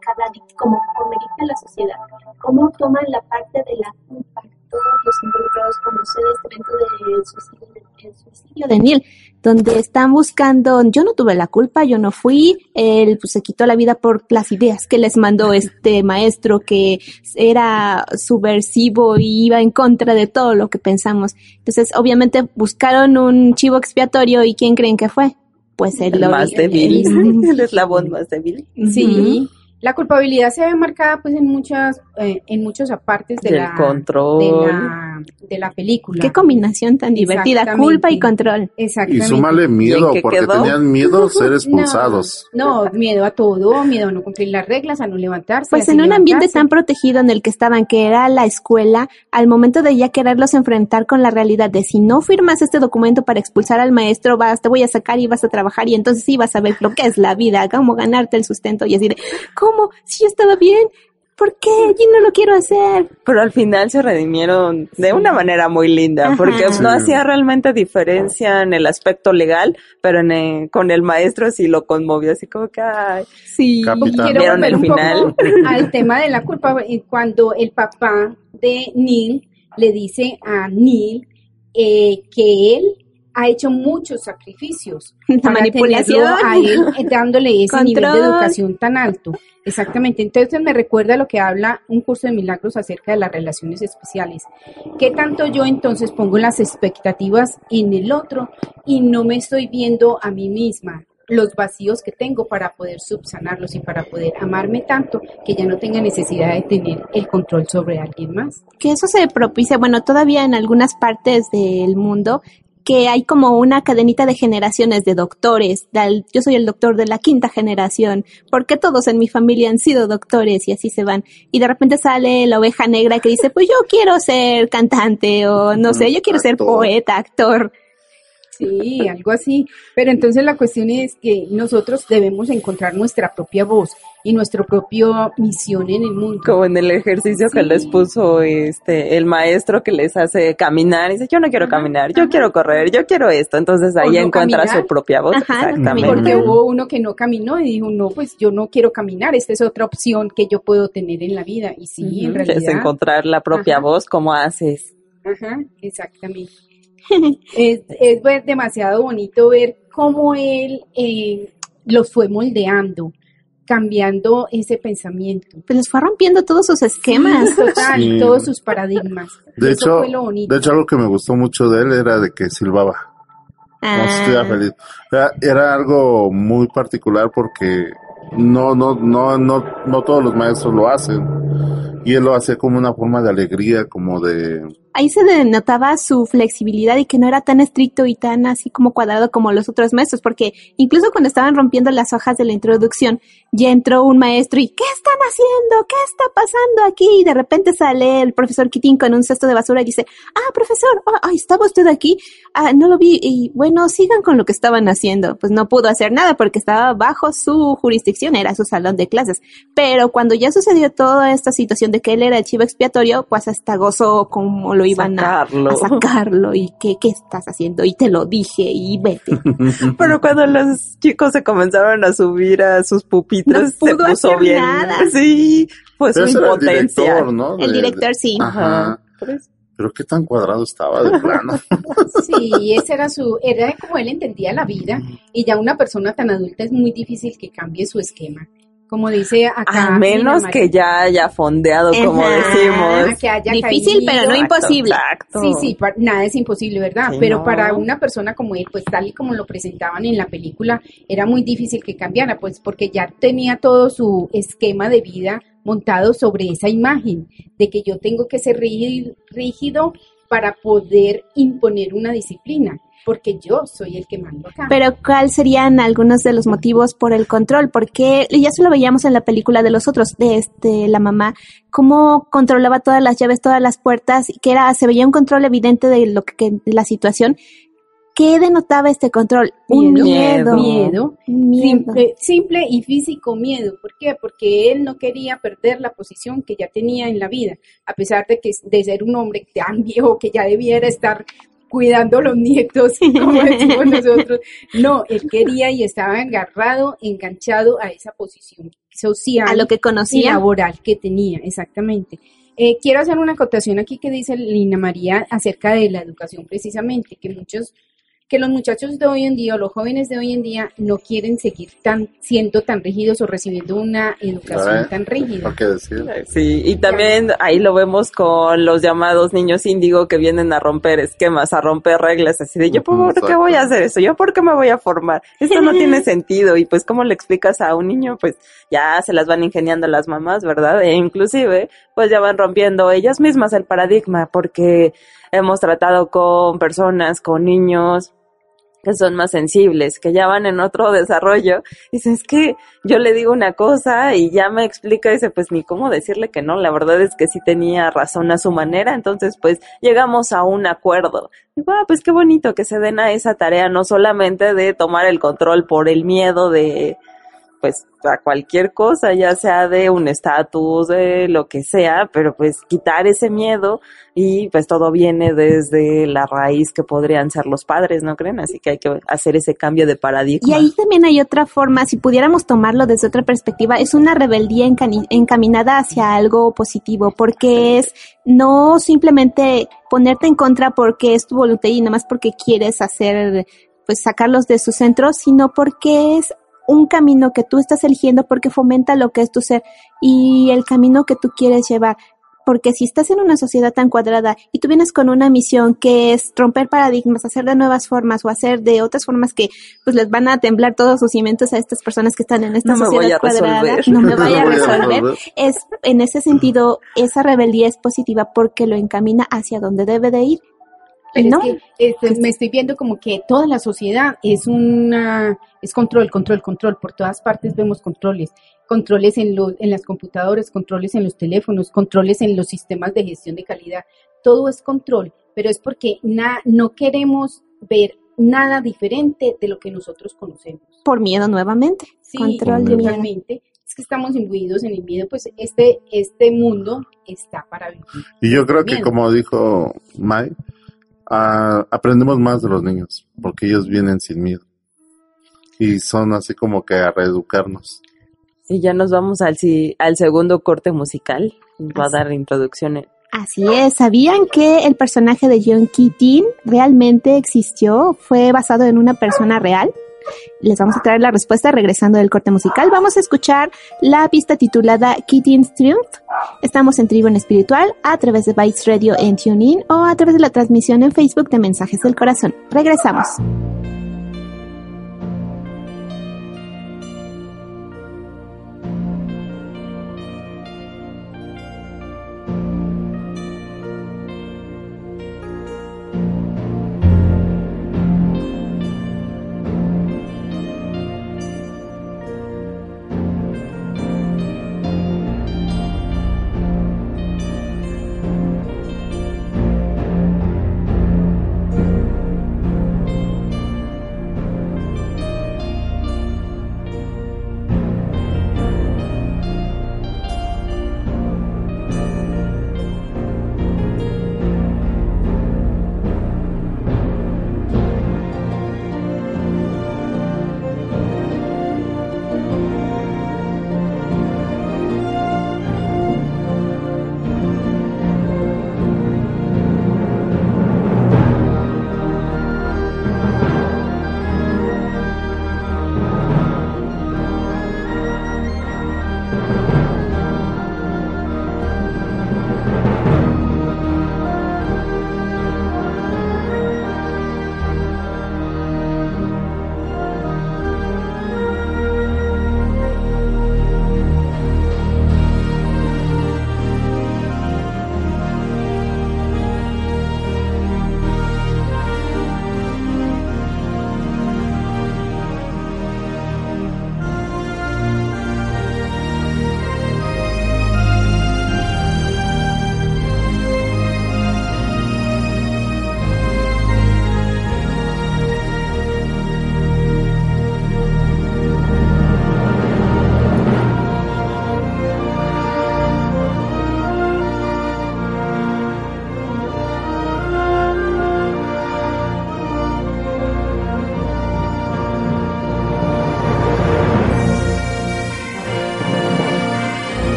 cada como conforme dicta la sociedad. Cómo toman la parte de la culpa todos los involucrados sucede este evento del suicidio, del suicidio de Neil, donde están buscando, yo no tuve la culpa, yo no fui, él pues, se quitó la vida por las ideas que les mandó este maestro que era subversivo y iba en contra de todo lo que pensamos. Entonces, obviamente buscaron un chivo expiatorio y ¿quién creen que fue? Pues el, El más débil, el- el eslabón más débil. Sí, la culpabilidad se ve marcada pues en muchas, eh, en muchos apartes de Del la, control. de la, de la película. Qué combinación tan divertida, culpa y control. Y Exactamente. súmale miedo, ¿Y en qué porque quedó? tenían miedo a ser expulsados. No, no, miedo a todo, miedo a no cumplir las reglas, a no levantarse. Pues en un ambiente tan protegido en el que estaban, que era la escuela, al momento de ya quererlos enfrentar con la realidad de si no firmas este documento para expulsar al maestro, vas, te voy a sacar y vas a trabajar y entonces sí vas a ver lo que es la vida, cómo ganarte el sustento y así de, ¿cómo? Si yo estaba bien, ¿por qué? Yo no lo quiero hacer. Pero al final se redimieron de una manera muy linda, Ajá. porque Sí. no hacía realmente diferencia en el aspecto legal, pero en el- con el maestro sí lo conmovió, así como que, ay, Sí. Quiero ¿Vieron volver el un final? poco al tema de la culpa cuando el papá de Neil le dice a Neil eh, que él ha hecho muchos sacrificios La para manipulación. a él eh, dándole ese nivel de Control. educación tan alto. Exactamente. Entonces me recuerda lo que habla un curso de milagros acerca de las relaciones especiales. ¿Qué tanto yo entonces pongo las expectativas en el otro y no me estoy viendo a mí misma? los vacíos que tengo para poder subsanarlos y para poder amarme tanto que ya no tenga necesidad de tener el control sobre alguien más. que eso se propicia, bueno, todavía en algunas partes del mundo, que hay como una cadenita de generaciones de doctores. Del- yo soy el doctor de la quinta generación, porque todos en mi familia han sido doctores y así se van. Y de repente sale la oveja negra que dice, pues yo quiero ser cantante o no sé, yo quiero ser poeta, actor. Sí, algo así. Pero entonces la cuestión es que nosotros debemos encontrar nuestra propia voz y nuestra propia misión en el mundo. como en el ejercicio que Sí. les puso este el maestro que les hace caminar, y dice, yo no quiero caminar, yo ajá. quiero correr, yo quiero esto, entonces ahí no encuentra caminar. su propia voz, Ajá, exactamente. Porque hubo uno que no caminó y dijo, no, pues yo no quiero caminar, esta es otra opción que yo puedo tener en la vida. Y sí, en Ujú, realidad. Es encontrar la propia Ajá. voz, como haces. Ajá, exactamente. es, es pues demasiado bonito ver cómo él eh, los fue moldeando, cambiando ese pensamiento. Pues les fue rompiendo todos sus esquemas. Total, Sí. y todos sus paradigmas. De Eso hecho, fue lo bonito. de hecho, algo que me gustó mucho de él era de que silbaba. Ah, feliz. Era, era algo muy particular porque no, no, no, no, no todos los maestros lo hacen. Y él lo hace como una forma de alegría, como de... ahí se denotaba su flexibilidad y que no era tan estricto y tan así como cuadrado como los otros maestros, porque incluso cuando estaban rompiendo las hojas de la introducción, ya entró un maestro y ¿qué están haciendo? ¿Qué está pasando aquí? Y de repente sale el profesor Kitín con un cesto de basura y dice, ah, profesor, ay, ¿estaba usted aquí? Ah, no lo vi. Y bueno, sigan con lo que estaban haciendo. Pues no pudo hacer nada porque estaba bajo su jurisdicción, era su salón de clases. Pero cuando ya sucedió toda esta situación de que él era el chivo expiatorio, pues hasta gozó como lo iban a, Sacarlo. a sacarlo y que, ¿qué estás haciendo? Y te lo dije y vete. Pero cuando los chicos se comenzaron a subir a sus pupitres, No se pudo puso hacer bien. nada. Sí, fue su Pero el impotencia. director, ¿no? El director sí. Ajá. Pero qué tan cuadrado estaba de plano. Sí, ese era su, era como él entendía la vida y ya una persona tan adulta es muy difícil que cambie su esquema. Como dice acá. A menos que ya haya fondeado, como decimos. que haya Difícil, caído. pero no imposible. Exacto. Sí, sí, nada es imposible, ¿verdad? Sí, Pero no. para una persona como él, pues tal y como lo presentaban en la película, era muy difícil que cambiara, pues porque ya tenía todo su esquema de vida montado sobre esa imagen de que yo tengo que ser rígido, rígido para poder imponer una disciplina, porque yo soy el que mando acá. Pero ¿cuáles serían algunos de los motivos por el control? Porque ya se lo veíamos en la película de los otros, de este, la mamá, cómo controlaba todas las llaves, todas las puertas, y que era, se veía un control evidente de lo que, de la situación. ¿Qué denotaba este control? Un Miedo. miedo. miedo, Un miedo. Simple, simple y físico miedo. ¿Por qué? Porque él no quería perder la posición que ya tenía en la vida, a pesar de que de ser un hombre tan viejo que ya debiera estar cuidando a los nietos, como decimos nosotros. No, él quería y estaba agarrado, enganchado a esa posición social A lo que y conocía. laboral que tenía, exactamente. Eh, quiero hacer una acotación aquí que dice Lina María acerca de la educación precisamente, que muchos que los muchachos de hoy en día o los jóvenes de hoy en día no quieren seguir tan siendo tan rígidos o recibiendo una educación ¿Sabe? tan rígida. ¿Por qué decir? Sí, y también ahí lo vemos con los llamados niños índigo que vienen a romper esquemas, a romper reglas, así de yo por qué voy a hacer eso, yo por qué me voy a formar, esto no tiene sentido y pues cómo le explicas a un niño, pues ya se las van ingeniando las mamás, ¿verdad? E inclusive pues ya van rompiendo ellas mismas el paradigma porque hemos tratado con personas, con niños que son más sensibles, que ya van en otro desarrollo, dice, es que yo le digo una cosa y ya me explica, dice, pues ni cómo decirle que no, la verdad es que sí tenía razón a su manera, entonces pues llegamos a un acuerdo. Digo, ah, pues qué bonito que se den a esa tarea, no solamente de tomar el control por el miedo de, pues a cualquier cosa, ya sea de un estatus, de lo que sea, pero pues quitar ese miedo y pues todo viene desde la raíz que podrían ser los padres, ¿no creen? Así que hay que hacer ese cambio de paradigma. Y ahí también hay otra forma, si pudiéramos tomarlo desde otra perspectiva, es una rebeldía encaminada hacia algo positivo, porque es no simplemente ponerte en contra porque es tu voluntad y nada más porque quieres hacer, pues sacarlos de su centro, sino porque es un camino que tú estás eligiendo porque fomenta lo que es tu ser y el camino que tú quieres llevar. Porque si estás en una sociedad tan cuadrada y tú vienes con una misión que es romper paradigmas, hacer de nuevas formas o hacer de otras formas que pues les van a temblar todos sus cimientos a estas personas que están en esta No sociedad cuadrada, resolver. no me vaya a No voy a resolver, resolver. es en ese sentido esa rebeldía es positiva porque lo encamina hacia donde debe de ir. Pero no, es que este, me estoy viendo como que toda la sociedad es una es control, control, control. Por todas partes vemos controles, controles en los en las computadoras, controles en los teléfonos, controles en los sistemas de gestión de calidad. Todo es control, pero es porque na- no queremos ver nada diferente de lo que nosotros conocemos. por miedo nuevamente. Sí, Control de miedo. totalmente. Es que estamos imbuidos en el miedo, pues este este mundo está para vivir. Y yo creo que como dijo Mai, aprendemos más de los niños, porque ellos vienen sin miedo. Y son así como que a reeducarnos. Y ya nos vamos al, si- al segundo corte musical. Va a dar introducción. Así es, ¿sabían que el personaje de John Keating realmente existió? ¿Fue basado en una persona real? Les vamos a traer la respuesta regresando del corte musical. Vamos a escuchar la pista titulada Kitty's Triumph. Estamos en Tribu en Espiritual a través de Bytes Radio en TuneIn o a través de la transmisión en Facebook de Mensajes del Corazón. Regresamos.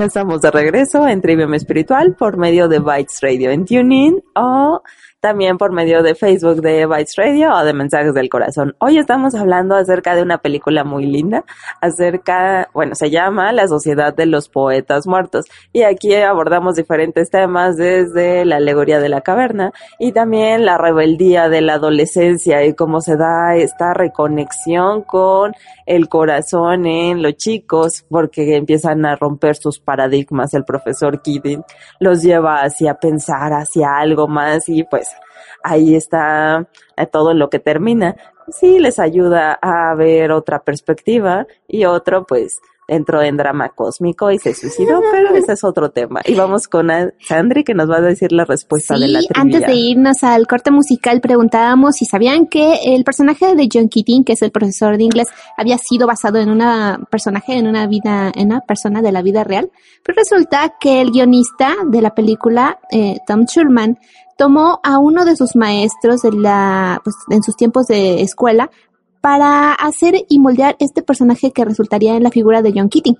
Estamos de regreso en Trivium Espiritual por medio de Bytes Radio en TuneIn o también por medio de Facebook de Bytes Radio o de Mensajes del Corazón. Hoy estamos hablando acerca de una película muy linda, acerca, bueno, se llama La Sociedad de los Poetas Muertos y aquí abordamos diferentes temas desde la alegoría de la caverna y también la rebeldía de la adolescencia y cómo se da esta reconexión con el corazón en los chicos porque empiezan a romper sus paradigmas. El profesor Keating los lleva hacia pensar hacia algo más y pues ahí está eh, todo lo que termina. Sí, les ayuda a ver otra perspectiva y otro, pues, entró en drama cósmico y se suicidó, pero ese es otro tema. Y vamos con Sandri que nos va a decir la respuesta de la trivia. antes de irnos al corte musical preguntábamos si sabían que el personaje de John Keating, que es el profesor de inglés, había sido basado en una personaje, en una vida, en una persona de la vida real. Pero resulta que el guionista de la película, eh, Tom Schulman, tomó a uno de sus maestros pues, en sus tiempos de escuela para hacer y moldear este personaje que resultaría en la figura de John Keating.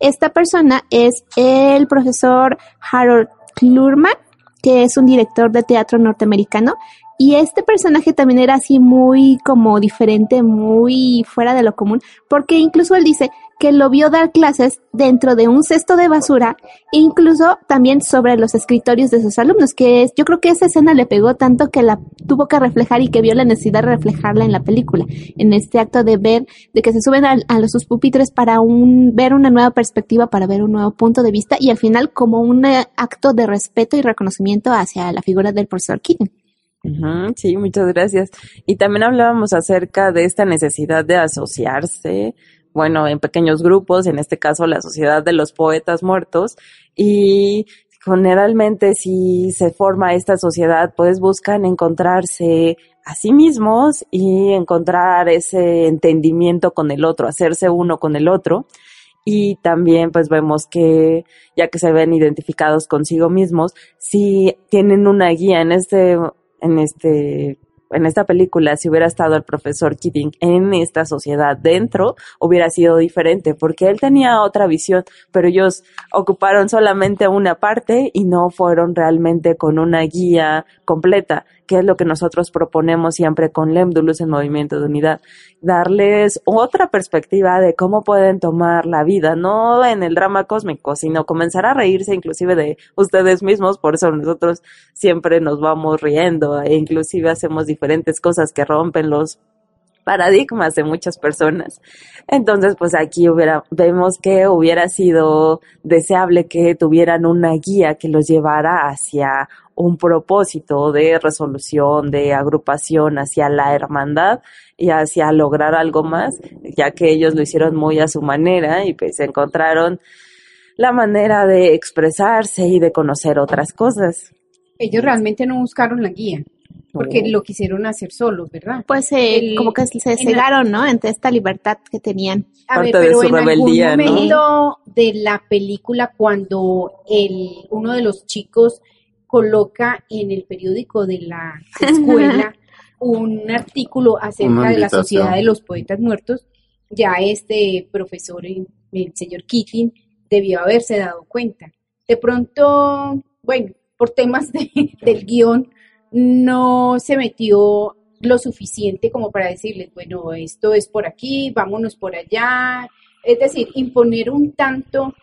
Esta persona es el profesor Harold Klurman, que es un director de teatro norteamericano. Y este personaje también era así muy como diferente, muy fuera de lo común, porque incluso él dice que lo vio dar clases dentro de un cesto de basura e incluso también sobre los escritorios de sus alumnos, que es, yo creo que esa escena le pegó tanto que la tuvo que reflejar y que vio la necesidad de reflejarla en la película, en este acto de ver, de que se suben a, los sus pupitres para un, ver una nueva perspectiva, para ver un nuevo punto de vista y al final como un eh, acto de respeto y reconocimiento hacia la figura del profesor Keating. Ujú, sí, muchas gracias. Y también hablábamos acerca de esta necesidad de asociarse, bueno, en pequeños grupos, en este caso la Sociedad de los Poetas Muertos, y generalmente si se forma esta sociedad, pues buscan encontrarse a sí mismos y encontrar ese entendimiento con el otro, hacerse uno con el otro. Y también pues vemos que ya que se ven identificados consigo mismos, si tienen una guía en este en este en esta película, si hubiera estado el profesor Keating en esta sociedad dentro, hubiera sido diferente, porque él tenía otra visión, pero ellos ocuparon solamente una parte y no fueron realmente con una guía completa, que es lo que nosotros proponemos siempre con Lemdulus en Movimiento de Unidad, darles otra perspectiva de cómo pueden tomar la vida, no en el drama cósmico, sino comenzar a reírse inclusive de ustedes mismos, por eso nosotros siempre nos vamos riendo e inclusive hacemos diferentes cosas que rompen los paradigmas de muchas personas. Entonces, pues aquí vemos que hubiera sido deseable que tuvieran una guía que los llevara hacia un propósito de resolución, de agrupación, hacia la hermandad y hacia lograr algo más, ya que ellos lo hicieron muy a su manera y pues encontraron la manera de expresarse y de conocer otras cosas. Ellos realmente no buscaron la guía, porque lo quisieron hacer solos, ¿verdad? Pues eh, El- como que se cegaron, ¿no? Entre esta libertad que tenían. A Parte ver, de pero su en rebeldía, algún ¿no? momento de la película, cuando el, uno de los chicos coloca en el periódico de la escuela un artículo acerca de la. Sociedad de los Poetas Muertos, ya este profesor, el, el señor Keating, debió haberse dado cuenta. De pronto, bueno, por temas de- del guion, no se metió lo suficiente como para decirles, bueno, esto es por aquí, vámonos por allá. Es decir, imponer un tanto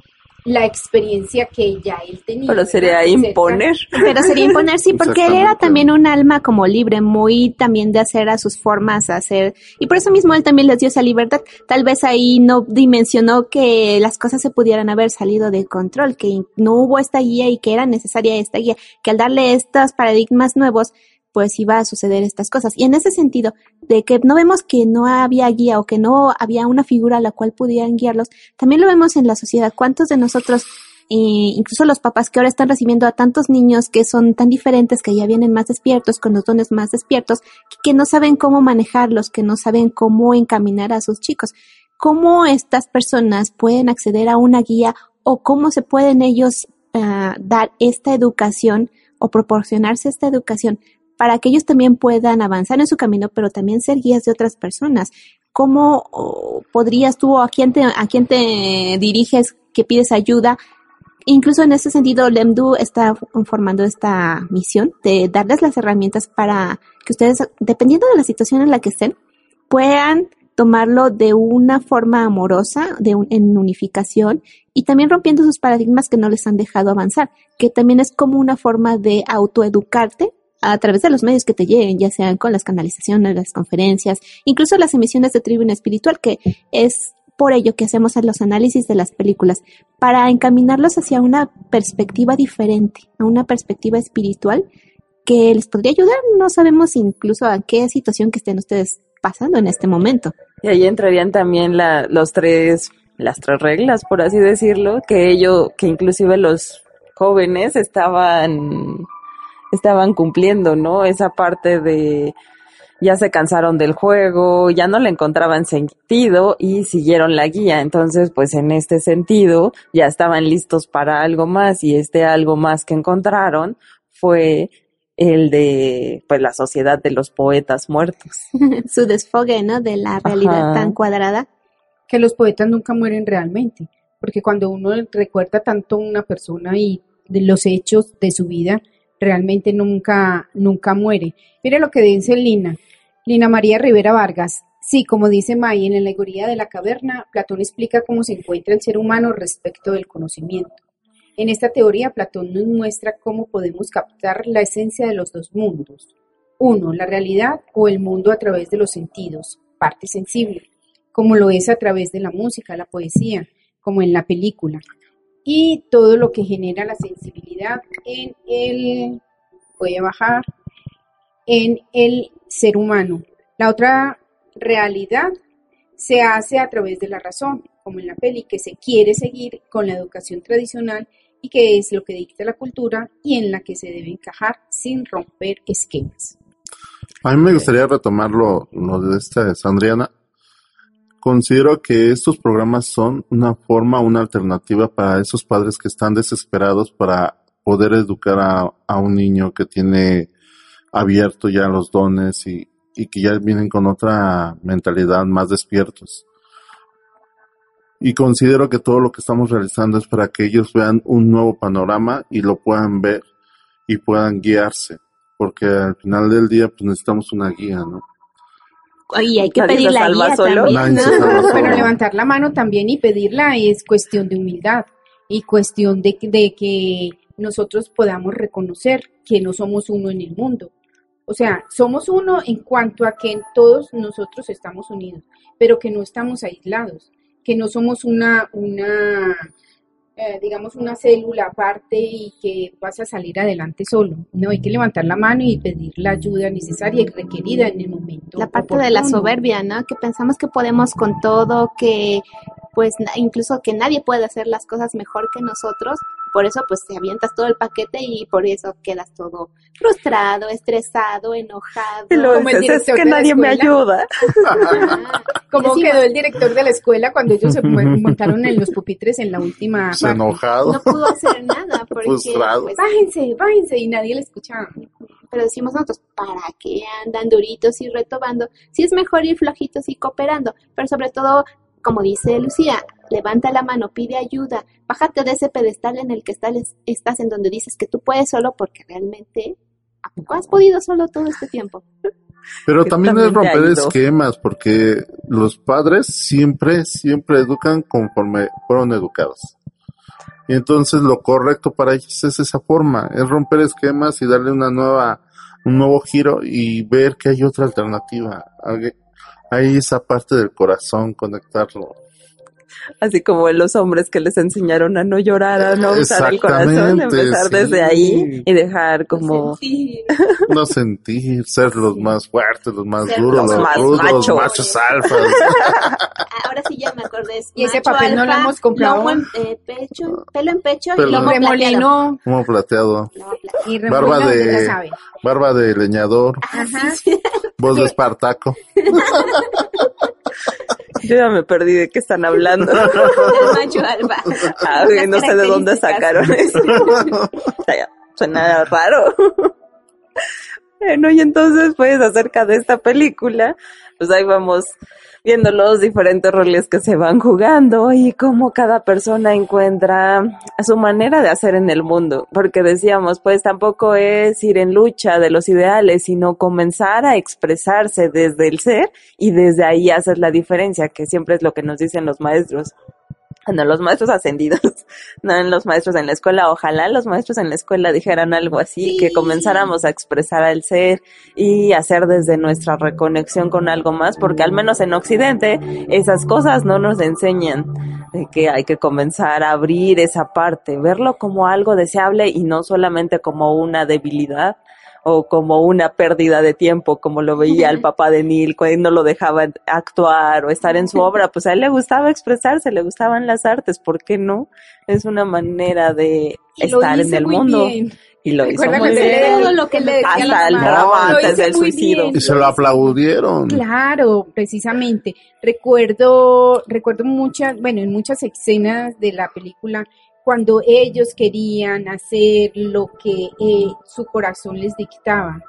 la experiencia que ya él tenía. Pero sería imponer. Pero sería imponer, sí, porque él era también un alma como libre, muy también de hacer a sus formas, hacer, y por eso mismo él también les dio esa libertad. Tal vez ahí no dimensionó que las cosas se pudieran haber salido de control, que no hubo esta guía y que era necesaria esta guía, que al darle estos paradigmas nuevos, pues iba a suceder estas cosas. Y en ese sentido, de que no vemos que no había guía o que no había una figura a la cual pudieran guiarlos, también lo vemos en la sociedad. ¿Cuántos de nosotros eh, incluso los papás que ahora están recibiendo a tantos niños que son tan diferentes, que ya vienen más despiertos, con los dones más despiertos, que, no saben cómo manejarlos, que no saben cómo encaminar a sus chicos. ¿Cómo estas personas pueden acceder a una guía o cómo se pueden ellos ah, dar esta educación o proporcionarse esta educación para que ellos también puedan avanzar en su camino, pero también ser guías de otras personas? ¿Cómo podrías tú a quién te, a quién te diriges que pides ayuda. Incluso en ese sentido, Lemdu está formando esta misión de darles las herramientas para que ustedes, dependiendo de la situación en la que estén, puedan tomarlo de una forma amorosa, de un- en unificación y también rompiendo sus paradigmas que no les han dejado avanzar, que también es como una forma de autoeducarte a través de los medios que te lleguen, ya sean con las canalizaciones, las conferencias, incluso las emisiones de Tribuna Espiritual, que es por ello que hacemos los análisis de las películas, para encaminarlos hacia una perspectiva diferente, a una perspectiva espiritual que les podría ayudar. No sabemos incluso a qué situación que estén ustedes pasando en este momento. Y ahí entrarían también la, los tres, las tres reglas, por así decirlo, que ello, que inclusive los jóvenes estaban, estaban cumpliendo, ¿no? Esa parte de ya se cansaron del juego, ya no le encontraban sentido y siguieron la guía. Entonces, pues en este sentido, ya estaban listos para algo más y este algo más que encontraron fue el de pues la sociedad de los poetas muertos. Su desfogue, ¿no? De la realidad Ajá. tan cuadrada. que los poetas nunca mueren realmente, porque cuando uno recuerda tanto a una persona y de los hechos de su vida, realmente nunca, nunca muere. Mire lo que dice Lina, Lina María Rivera Vargas. Sí, como dice May, en la alegoría de la caverna, Platón explica cómo se encuentra el ser humano respecto del conocimiento. En esta teoría, Platón nos muestra cómo podemos captar la esencia de los dos mundos. Uno, la realidad o el mundo a través de los sentidos, parte sensible como lo es a través de la música, la poesía, como en la película. Y todo lo que genera la sensibilidad en el, voy a bajar, en el ser humano. La otra realidad se hace a través de la razón, como en la peli, que se quiere seguir con la educación tradicional y que es lo que dicta la cultura y en la que se debe encajar sin romper esquemas. A mí me gustaría retomar lo, de esta Sandriana. Considero que estos programas son una forma, una alternativa para esos padres que están desesperados para poder educar a, un niño que tiene abierto ya los dones y, y que ya vienen con otra mentalidad más despiertos. Y considero que todo lo que estamos realizando es para que ellos vean un nuevo panorama y lo puedan ver y puedan guiarse porque al final del día pues necesitamos una guía, ¿no? Y hay que Nadie pedir la guía solo. también, ¿no? Pero levantar la mano también y pedirla es cuestión de humildad y cuestión de, de que nosotros podamos reconocer que no somos uno en el mundo. O sea, somos uno en cuanto a que todos nosotros estamos unidos, pero que no estamos aislados, que no somos una, una eh, digamos, una célula aparte y que vas a salir adelante solo. No, hay que levantar la mano y pedir la ayuda necesaria y requerida en el momento. La parte de la soberbia, ¿no? Que pensamos que podemos con todo, que pues incluso que nadie puede hacer las cosas mejor que nosotros. Por eso pues te avientas todo el paquete y por eso quedas todo frustrado, estresado, enojado. Y luego Como el es director que de la nadie me escuela". ayuda. Ajá. ¿Cómo Decimos, quedó el director de la escuela cuando ellos se montaron en los pupitres en la última Pues parte? enojado, No pudo hacer nada porque Frustrado. pues, Bájense, bájense y nadie le escuchaba. pero decimos nosotros, ¿para qué andan duritos y retobando? Si es mejor ir flojitos y cooperando, pero sobre todo, como dice Lucía, levanta la mano, pide ayuda, bájate de ese pedestal en el que estás, estás en donde dices que tú puedes solo porque realmente ¿a poco has podido solo todo este tiempo? pero también es también ha romper esquemas, porque los padres siempre, siempre educan conforme fueron educados. Y entonces lo correcto para ellos es esa forma, es romper esquemas y darle una nueva, un nuevo giro y ver que hay otra alternativa. Hay esa parte del corazón, conectarlo. Así como los hombres que les enseñaron a no llorar, a no usar el corazón, empezar sí. desde ahí y dejar como Sí. No sentir, ser los más fuertes, los más Ser duros, los los más rudos, machos. machos alfas. Ahora sí ya me acordé. es Y ese papel no lo alfa, hemos comprado. lomo en eh, pecho, pelo en pecho Pelo y lomo. Remolino Como plateado. Y Barba remolino, de- ya. Barba de leñador, Ajá. voz de Espartaco. yo ya me perdí de qué están hablando. El macho alfa. Ah, no sé de dónde sacaron eso. O sea, ya, Suena raro. Bueno, y entonces, pues, acerca de esta película, pues ahí vamos viendo los diferentes roles que se van jugando y cómo cada persona encuentra su manera de hacer en el mundo. Porque decíamos, pues tampoco es ir en lucha de los ideales, sino comenzar a expresarse desde el ser y desde ahí hacer la diferencia, que siempre es lo que nos dicen los maestros. Bueno, los maestros ascendidos, no en los maestros en la escuela. Ojalá los maestros en la escuela dijeran algo así, que comenzáramos a expresar al ser y hacer desde nuestra reconexión con algo más, porque al menos en Occidente esas cosas no nos enseñan de que hay que comenzar a abrir esa parte, verlo como algo deseable y no solamente como una debilidad o como una pérdida de tiempo, como lo veía el papá de Neil cuando lo dejaba actuar o estar en su obra, pues a él le gustaba expresarse, le gustaban las artes, ¿por qué no? Es una manera de Y estar en el mundo. bien. Y lo hizo muy bien. todo lo que le Hasta el drama antes del suicidio. bien. Y se lo aplaudieron. Claro, precisamente. Recuerdo, recuerdo muchas, bueno, en muchas escenas de la película, cuando ellos querían hacer lo que eh, su corazón les dictaba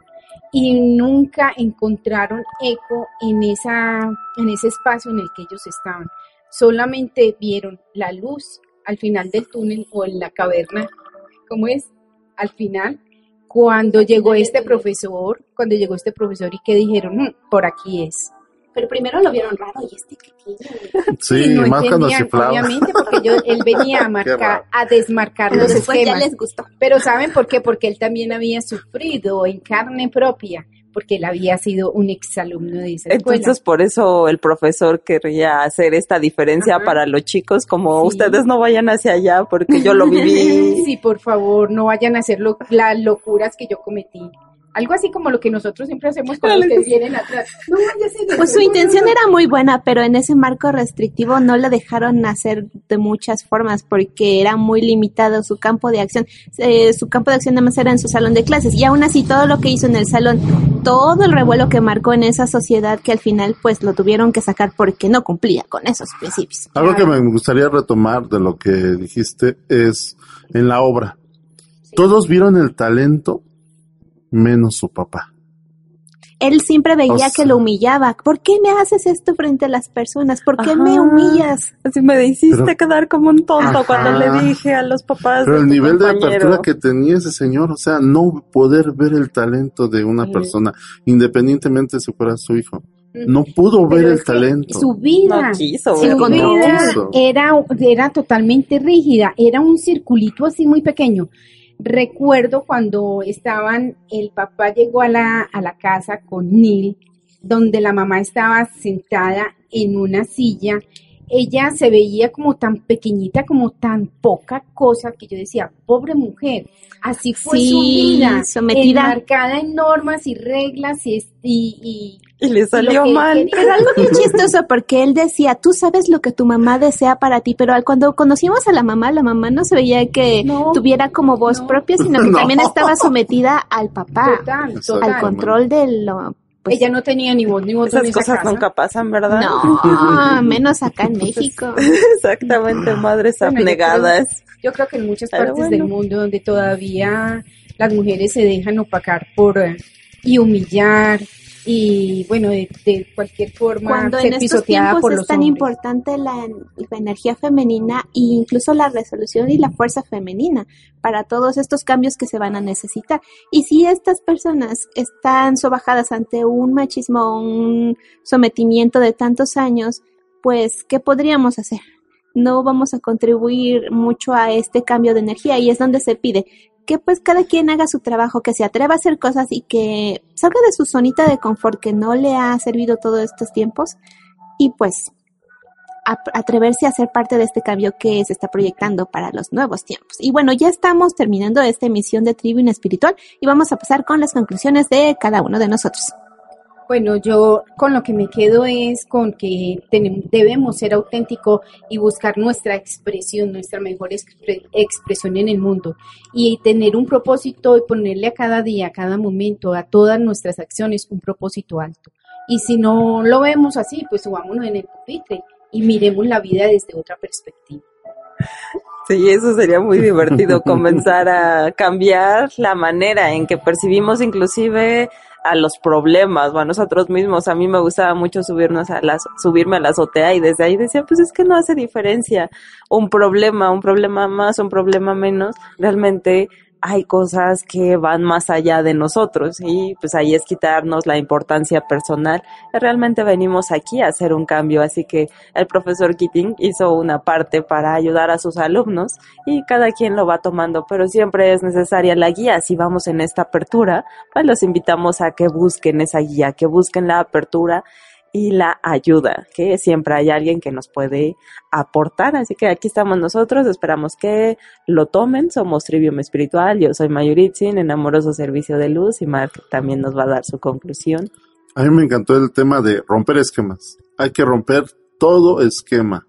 y nunca encontraron eco en esa, en ese espacio en el que ellos estaban. Solamente vieron la luz al final del túnel o en la caverna. ¿Cómo es? Al final, cuando llegó este profesor, cuando llegó este profesor y que dijeron, "Mm, por aquí es. Pero primero lo vieron raro y este que tiene. Sí, Y no más cuando entendían, chiflaba. obviamente, porque yo, él venía a marcar, a desmarcar Pero los después ya esquemas. les gustó. Pero ¿saben por qué? Porque él también había sufrido en carne propia, porque él había sido un exalumno de esa escuela. Entonces, por eso el profesor querría hacer esta diferencia Ajá. para los chicos, como Sí. ustedes no vayan hacia allá porque yo lo viví. Sí, por favor, no vayan a hacer lo- las locuras que yo cometí. Algo así como lo que nosotros siempre hacemos con los que vienen atrás. No Pues su intención era muy buena, pero en ese marco restrictivo no le dejaron hacer de muchas formas porque era muy limitado su campo de acción. Eh, su campo de acción nada más era en su salón de clases y aún así todo lo que hizo en el salón, todo el revuelo que marcó en esa sociedad que al final pues lo tuvieron que sacar porque no cumplía con esos principios. Algo que me gustaría retomar de lo que dijiste es en la obra. Todos vieron el talento menos su papá. Él siempre veía O sea- que lo humillaba. ¿Por qué me haces esto frente a las personas? ¿Por qué me Ajá. humillas? Así me hiciste Pero- quedar como un tonto Ajá. cuando le dije a los papás. Pero de el nivel de compañero. apertura que tenía ese señor, o sea, no poder ver el talento de una Sí. persona, independientemente si fuera su hijo. No pudo Pero ver el talento. Su vida, No quiso su. No vida quiso. era, era totalmente rígida, era un circulito así muy pequeño. Recuerdo cuando estaban, el papá llegó a la, a la casa con Neil, donde la mamá estaba sentada en una silla. Ella se veía como tan pequeñita, como tan poca cosa, que yo decía, pobre mujer, así fue su Sí, vida, sometida. enmarcada en normas y reglas y, y, Y le y lo salió mal. Pero algo bien chistoso porque él decía, tú sabes lo que tu mamá desea para ti, pero cuando conocimos a la mamá, la mamá no se veía que No, tuviera como voz no. propia, sino que No. también estaba sometida al papá, Total, total. al control de lo... pues, Ella no tenía ni voz ni voto en Esas esa cosas casa. nunca pasan, ¿verdad? no, menos acá en México. Exactamente, madres Bueno, yo creo que en muchas Pero partes bueno. del mundo donde todavía las mujeres se dejan opacar por eh, y humillar y bueno, de, de cualquier forma Cuando en ser estos pisoteada tiempos por es los tan hombres. importante la, la energía femenina e incluso la resolución y la fuerza femenina para todos estos cambios que se van a necesitar. Y si estas personas están sobajadas ante un machismo, un sometimiento de tantos años, pues, ¿qué podríamos hacer? No vamos a contribuir mucho a este cambio de energía y es donde se pide que pues cada quien haga su trabajo, que se atreva a hacer cosas y que salga de su zonita de confort que no le ha servido todos estos tiempos y pues atreverse a ser parte de este cambio que se está proyectando para los nuevos tiempos. Y bueno, ya estamos terminando esta emisión de Tribuna Espiritual y vamos a pasar con las conclusiones de cada uno de nosotros. Bueno, yo con lo que me quedo es con que tenem- debemos ser auténticos y buscar nuestra expresión, nuestra mejor expre- expresión en el mundo y tener un propósito y ponerle a cada día, a cada momento, a todas nuestras acciones un propósito alto. Y si no lo vemos así, pues subámonos en el pupitre y miremos la vida desde otra perspectiva. Sí, eso sería muy divertido, comenzar a cambiar la manera en que percibimos inclusive a los problemas o a nosotros mismos. A mí me gustaba mucho subirnos a las, subirme a la azotea y desde ahí decía, pues es que no hace diferencia un problema, un problema más, un problema menos. Realmente hay cosas que van más allá de nosotros y pues ahí es quitarnos la importancia personal. Realmente venimos aquí a hacer un cambio, así que el profesor Keating hizo una parte para ayudar a sus alumnos y cada quien lo va tomando, pero siempre es necesaria la guía. Si vamos en esta apertura, pues los invitamos a que busquen esa guía, que busquen la apertura y la ayuda, que siempre hay alguien que nos puede aportar. Así que aquí estamos nosotros, esperamos que lo tomen. Somos Trivium Espiritual, yo soy Mayuritzin, en Amoroso Servicio de Luz, y Mark también nos va a dar su conclusión. A mí me encantó el tema de romper esquemas. Hay que romper todo esquema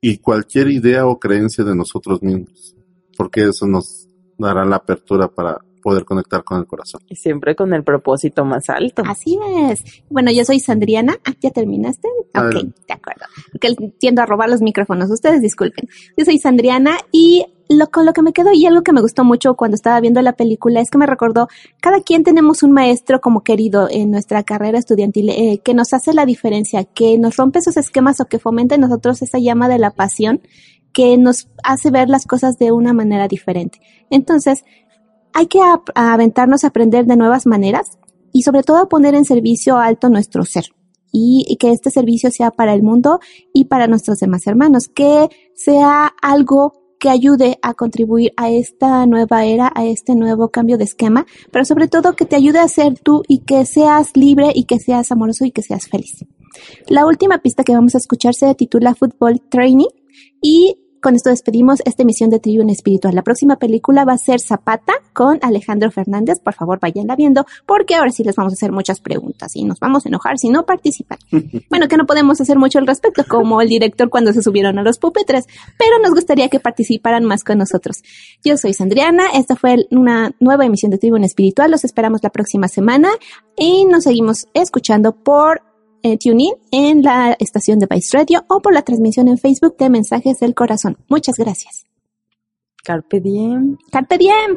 y cualquier idea o creencia de nosotros mismos, porque eso nos dará la apertura para poder conectar con el corazón. Y siempre con el propósito más alto. Así es. Bueno, yo soy Sandriana. Ah, ¿ya terminaste? Ok, de acuerdo. Porque tiendo a robar los micrófonos. Ustedes disculpen. Yo soy Sandriana y lo, con lo que me quedo y algo que me gustó mucho cuando estaba viendo la película es que me recordó, cada quien tenemos un maestro como querido en nuestra carrera estudiantil eh, que nos hace la diferencia, que nos rompe esos esquemas o que fomenta en nosotros esa llama de la pasión que nos hace ver las cosas de una manera diferente. Entonces, hay que aventarnos a aprender de nuevas maneras y sobre todo a poner en servicio alto nuestro ser. Y que este servicio sea para el mundo y para nuestros demás hermanos, que sea algo que ayude a contribuir a esta nueva era, a este nuevo cambio de esquema, pero sobre todo que te ayude a ser tú y que seas libre y que seas amoroso y que seas feliz. La última pista que vamos a escuchar se titula Football Training y con esto despedimos esta emisión de Tribune Espiritual. La próxima película va a ser Zapata con Alejandro Fernández. Por favor, vayanla viendo porque ahora sí les vamos a hacer muchas preguntas y nos vamos a enojar si no participan. Bueno, que no podemos hacer mucho al respecto, como el director cuando se subieron a los pupitres, pero nos gustaría que participaran más con nosotros. Yo soy Sandriana, esta fue una nueva emisión de Tribune Espiritual. Los esperamos la próxima semana y nos seguimos escuchando por eh, TuneIn en la estación de Vice Radio o por la transmisión en Facebook de Mensajes del Corazón. Muchas gracias. Carpe diem. Carpe diem.